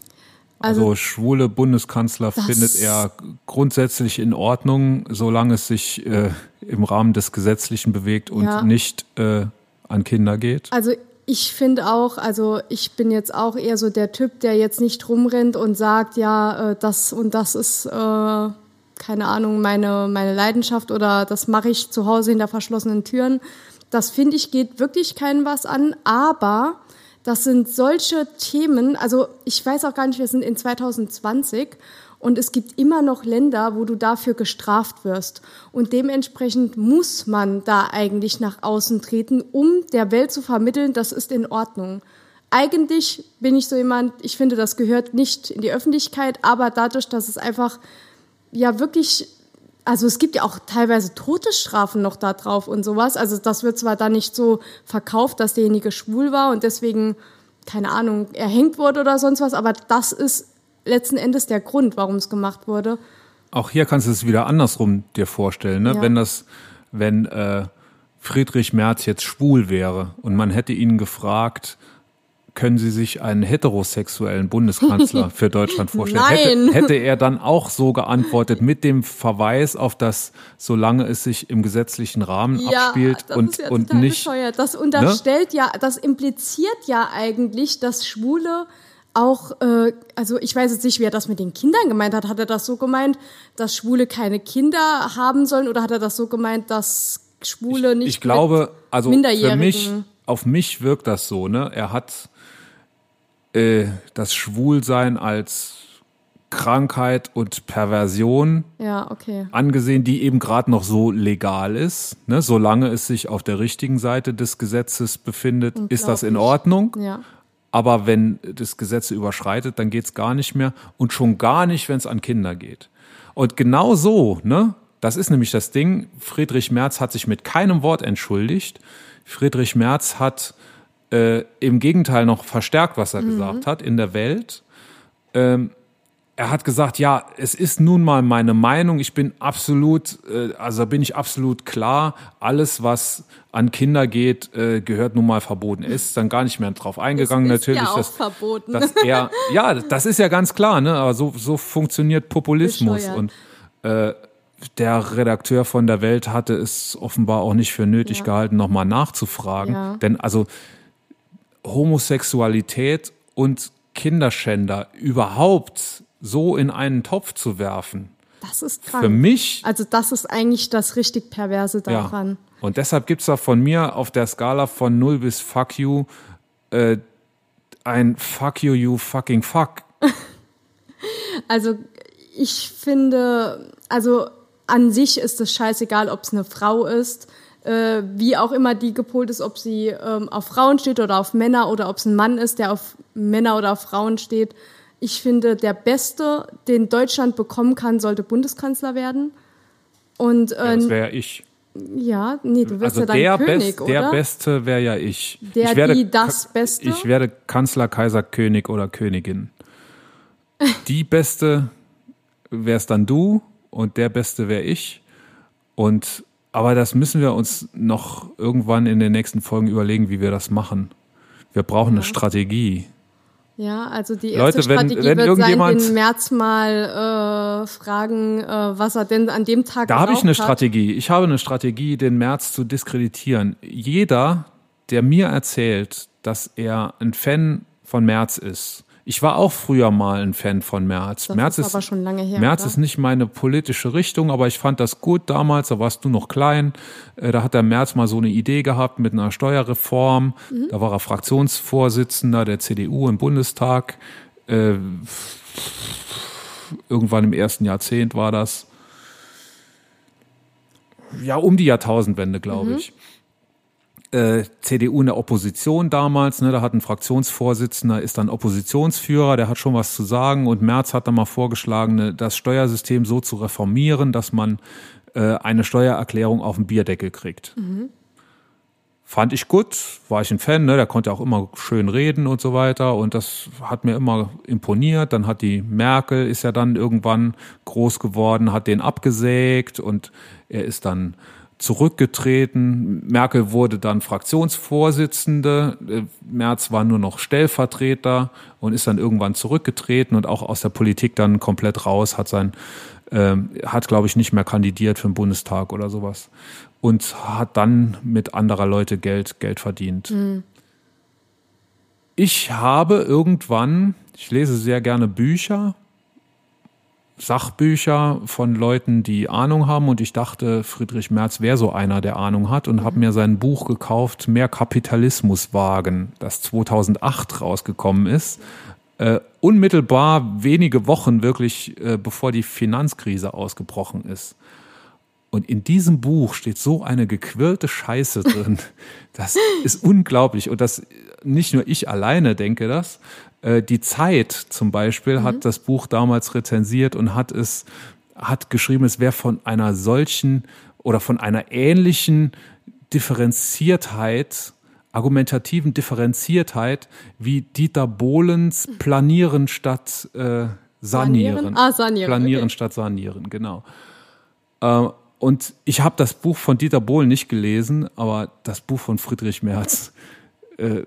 C: also, also schwule Bundeskanzler findet er grundsätzlich in Ordnung, solange es sich äh, im Rahmen des Gesetzlichen bewegt und ja. nicht äh, an Kinder geht.
A: Also ich finde auch, also ich bin jetzt auch eher so der Typ, der jetzt nicht rumrennt und sagt, ja, äh, das und das ist, äh, keine Ahnung, meine, meine Leidenschaft oder das mache ich zu Hause hinter verschlossenen Türen. Das finde ich geht wirklich keinem was an, aber das sind solche Themen, also ich weiß auch gar nicht, wir sind in 2020 und es gibt immer noch Länder, wo du dafür gestraft wirst. Und dementsprechend muss man da eigentlich nach außen treten, um der Welt zu vermitteln, das ist in Ordnung. Eigentlich bin ich so jemand, ich finde, das gehört nicht in die Öffentlichkeit, aber dadurch, dass es einfach ja wirklich also es gibt ja auch teilweise Todesstrafen noch da drauf und sowas. Also das wird zwar da nicht so verkauft, dass derjenige schwul war und deswegen, keine Ahnung, erhängt wurde oder sonst was, aber das ist letzten Endes der Grund, warum es gemacht wurde.
C: Auch hier kannst du es wieder andersrum dir vorstellen, ne? Ja. Wenn das, wenn äh, Friedrich Merz jetzt schwul wäre und man hätte ihn gefragt, können Sie sich einen heterosexuellen Bundeskanzler für Deutschland vorstellen? Hätte, hätte, er dann auch so geantwortet mit dem Verweis auf das, solange es sich im gesetzlichen Rahmen ja, abspielt und, ja und nicht.
A: Bescheuert. Das unterstellt ne? ja, das impliziert ja eigentlich, dass Schwule auch, äh, also ich weiß jetzt nicht, wie er das mit den Kindern gemeint hat. Hat er das so gemeint, dass Schwule keine Kinder haben sollen oder hat er das so gemeint, dass Schwule nicht
C: ich, ich glaube, also für mich, auf mich wirkt das so, ne? Er hat äh, das Schwulsein als Krankheit und Perversion
A: ja, okay.
C: angesehen, die eben gerade noch so legal ist. Ne? Solange es sich auf der richtigen Seite des Gesetzes befindet, ist das in Ordnung.
A: Ja.
C: aber wenn das Gesetze überschreitet, dann geht's gar nicht mehr und schon gar nicht, wenn es an Kinder geht. Und genau so, ne, das ist nämlich das Ding, Friedrich Merz hat sich mit keinem Wort entschuldigt. Friedrich Merz hat äh, im Gegenteil noch verstärkt, was er mhm. gesagt hat in der Welt. Ähm, er hat gesagt, ja, es ist nun mal meine Meinung. Ich bin absolut, äh, also bin ich absolut klar. Alles, was an Kinder geht, äh, gehört nun mal verboten. Er ist dann gar nicht mehr drauf eingegangen.
A: Das ist
C: Natürlich,
A: ja auch
C: dass,
A: verboten.
C: dass er, ja, das ist ja ganz klar. Ne? Aber so, so funktioniert Populismus
A: Bescheuert.
C: und äh, der Redakteur von der Welt hatte es offenbar auch nicht für nötig
A: Ja.
C: gehalten, nochmal nachzufragen.
A: Ja.
C: Denn also Homosexualität und Kinderschänder überhaupt so in einen Topf zu werfen,
A: Das ist
C: für
A: krank.
C: mich
A: Also das ist eigentlich das richtig Perverse daran.
C: ja. Und deshalb gibt's da von mir auf der Skala von 0 bis Fuck you äh, ein Fuck you, you fucking fuck.
A: Also ich finde, also an sich ist es scheißegal, ob es eine Frau ist, äh, wie auch immer die gepolt ist, ob sie ähm, auf Frauen steht oder auf Männer oder ob es ein Mann ist, der auf Männer oder auf Frauen steht. Ich finde, der Beste, den Deutschland bekommen kann, sollte Bundeskanzler werden. Und
C: Ja,
A: äh,
C: das wäre ja ich.
A: ja, nee, du wirst
C: Also
A: ja dann
C: der,
A: König,
C: Best, der
A: oder?
C: Beste wäre ja ich.
A: Der,
C: ich werde,
A: die, das Beste?
C: Ich werde Kanzler, Kaiser, König oder Königin. Die Beste wär's dann du und der Beste wäre ich. Und aber das müssen wir uns noch irgendwann in den nächsten Folgen überlegen, wie wir das machen. Wir brauchen eine Strategie.
A: Ja, also die erste
C: Leute, wenn-
A: Strategie
C: wenn
A: wird sein,
C: irgendjemand-
A: den März mal äh, fragen, äh, was er denn an dem Tag
C: Da habe ich eine
A: hat.
C: Strategie. Ich habe eine Strategie, den März zu diskreditieren. Jeder, der mir erzählt, dass er ein Fan von März ist. Ich war auch früher mal ein Fan von März.
A: Das
C: März
A: ist lange her,
C: März
A: oder?
C: ist nicht meine politische Richtung, aber ich fand das gut damals. Da warst du noch klein. Äh, Da hat der März mal so eine Idee gehabt mit einer Steuerreform.
A: Mhm.
C: Da war er Fraktionsvorsitzender der CDU im Bundestag. Äh, Irgendwann im ersten Jahrzehnt war das ja, um die Jahrtausendwende, glaube ich. Äh, CDU in der Opposition damals, ne, da hat ein Fraktionsvorsitzender, ist dann Oppositionsführer, der hat schon was zu sagen und Merz hat dann mal vorgeschlagen, ne, das Steuersystem so zu reformieren, dass man äh, eine Steuererklärung auf den Bierdeckel kriegt. Fand ich gut, war ich ein Fan, ne? der konnte auch immer schön reden und so weiter und das hat mir immer imponiert. Dann hat die Merkel, ist ja dann irgendwann groß geworden, hat den abgesägt und er ist dann zurückgetreten. Merkel wurde dann Fraktionsvorsitzende, äh, Merz war nur noch Stellvertreter und ist dann irgendwann zurückgetreten und auch aus der Politik dann komplett raus, hat sein ähm, hat, glaube ich, nicht mehr kandidiert für den Bundestag oder sowas. Und hat dann mit anderer Leute Geld, Geld verdient. Ich habe irgendwann, ich lese sehr gerne Bücher, Sachbücher von Leuten, die Ahnung haben und ich dachte, Friedrich Merz wäre so einer, der Ahnung hat und habe mir sein Buch gekauft, Mehr Kapitalismus wagen, das 2008 rausgekommen ist. Äh, unmittelbar wenige Wochen wirklich, äh, bevor die Finanzkrise ausgebrochen ist. Und in diesem Buch steht so eine gequirlte Scheiße drin. Das ist unglaublich. Und das nicht nur ich alleine denke das. Äh, Die Zeit zum Beispiel hat das Buch damals rezensiert und hat es, hat geschrieben, es wäre von einer solchen oder von einer ähnlichen Differenziertheit, argumentativen Differenziertheit wie Dieter Bohlens Planieren statt äh, Sanieren.
A: Planieren? Ah, sanieren,
C: Planieren
A: okay.
C: statt Sanieren, genau. Äh, und ich habe das Buch von Dieter Bohlen nicht gelesen, aber das Buch von Friedrich Merz, äh,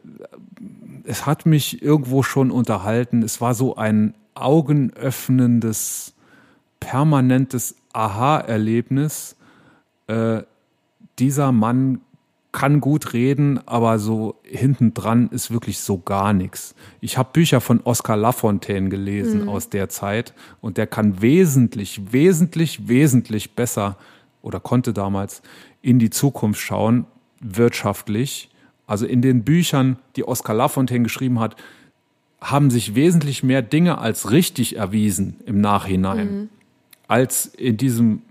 C: es hat mich irgendwo schon unterhalten. Es war so ein augenöffnendes, permanentes Aha-Erlebnis. Äh, dieser Mann kann gut reden, aber so hintendran ist wirklich so gar nichts. Ich habe Bücher von Oskar Lafontaine gelesen aus der Zeit und der kann wesentlich, wesentlich, wesentlich besser oder konnte damals in die Zukunft schauen, wirtschaftlich. Also in den Büchern, die Oskar Lafontaine geschrieben hat, haben sich wesentlich mehr Dinge als richtig erwiesen im Nachhinein, als in diesem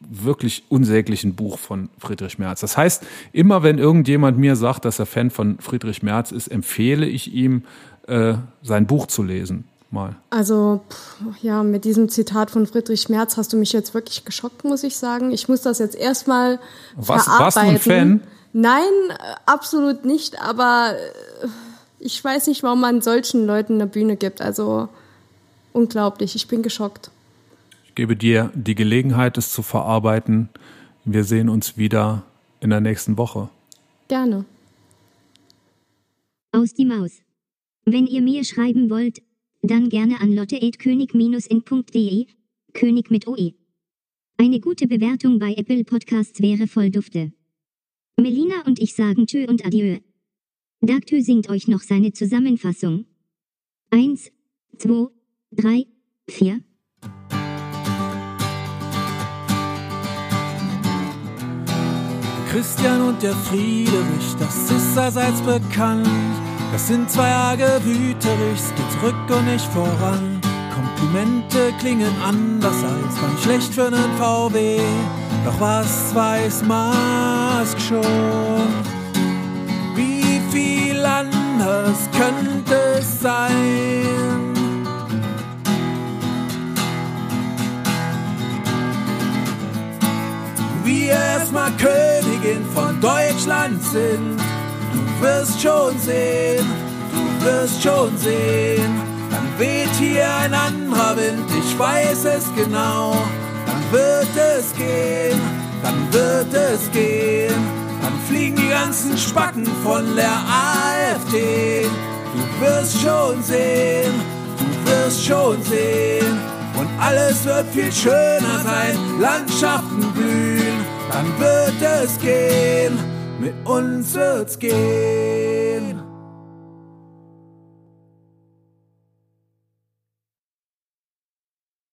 F: wirklich unsäglichen Buch von Friedrich Merz. Das heißt, immer wenn irgendjemand mir sagt, dass er Fan von Friedrich Merz ist, empfehle ich ihm, äh, sein Buch zu lesen. Mal.
A: Also, pff, ja, mit diesem Zitat von Friedrich Merz hast du mich jetzt wirklich geschockt, muss ich sagen. Ich muss das jetzt erstmal
F: Was,
A: verarbeiten.
F: warst du ein Fan?
A: Nein, äh, absolut nicht, aber äh, ich weiß nicht, warum man solchen Leuten eine Bühne gibt. Also, unglaublich. Ich bin geschockt.
F: Ich gebe dir die Gelegenheit, es zu verarbeiten. Wir sehen uns wieder in der nächsten Woche.
A: Gerne.
B: Aus die Maus. Wenn ihr mir schreiben wollt, dann gerne an lotte.könig-in.de, König mit OE. Eine gute Bewertung bei Apple Podcasts wäre voll dufte. Melina und ich sagen Tschö und Adieu. Dagtö singt euch noch seine Zusammenfassung. Eins, zwei, drei, vier.
C: Christian und der Friedrich, das ist allseits bekannt. Das sind zwei arge Wüterichs, geht zurück und nicht voran. Komplimente klingen anders als beim schlecht für nen VW. Doch was weiß Mask schon? Wie viel anders könnte es sein? Wir erstmal Königin von Deutschland sind. Du wirst schon sehen, du wirst schon sehen. Dann weht hier ein anderer Wind, ich weiß es genau. Dann wird es gehen, dann wird es gehen. Dann fliegen die ganzen Spacken von der AfD. Du wirst schon sehen, du wirst schon sehen. Und alles wird viel schöner sein, Landschaften blühen, dann wird es gehen, mit uns wird's gehen.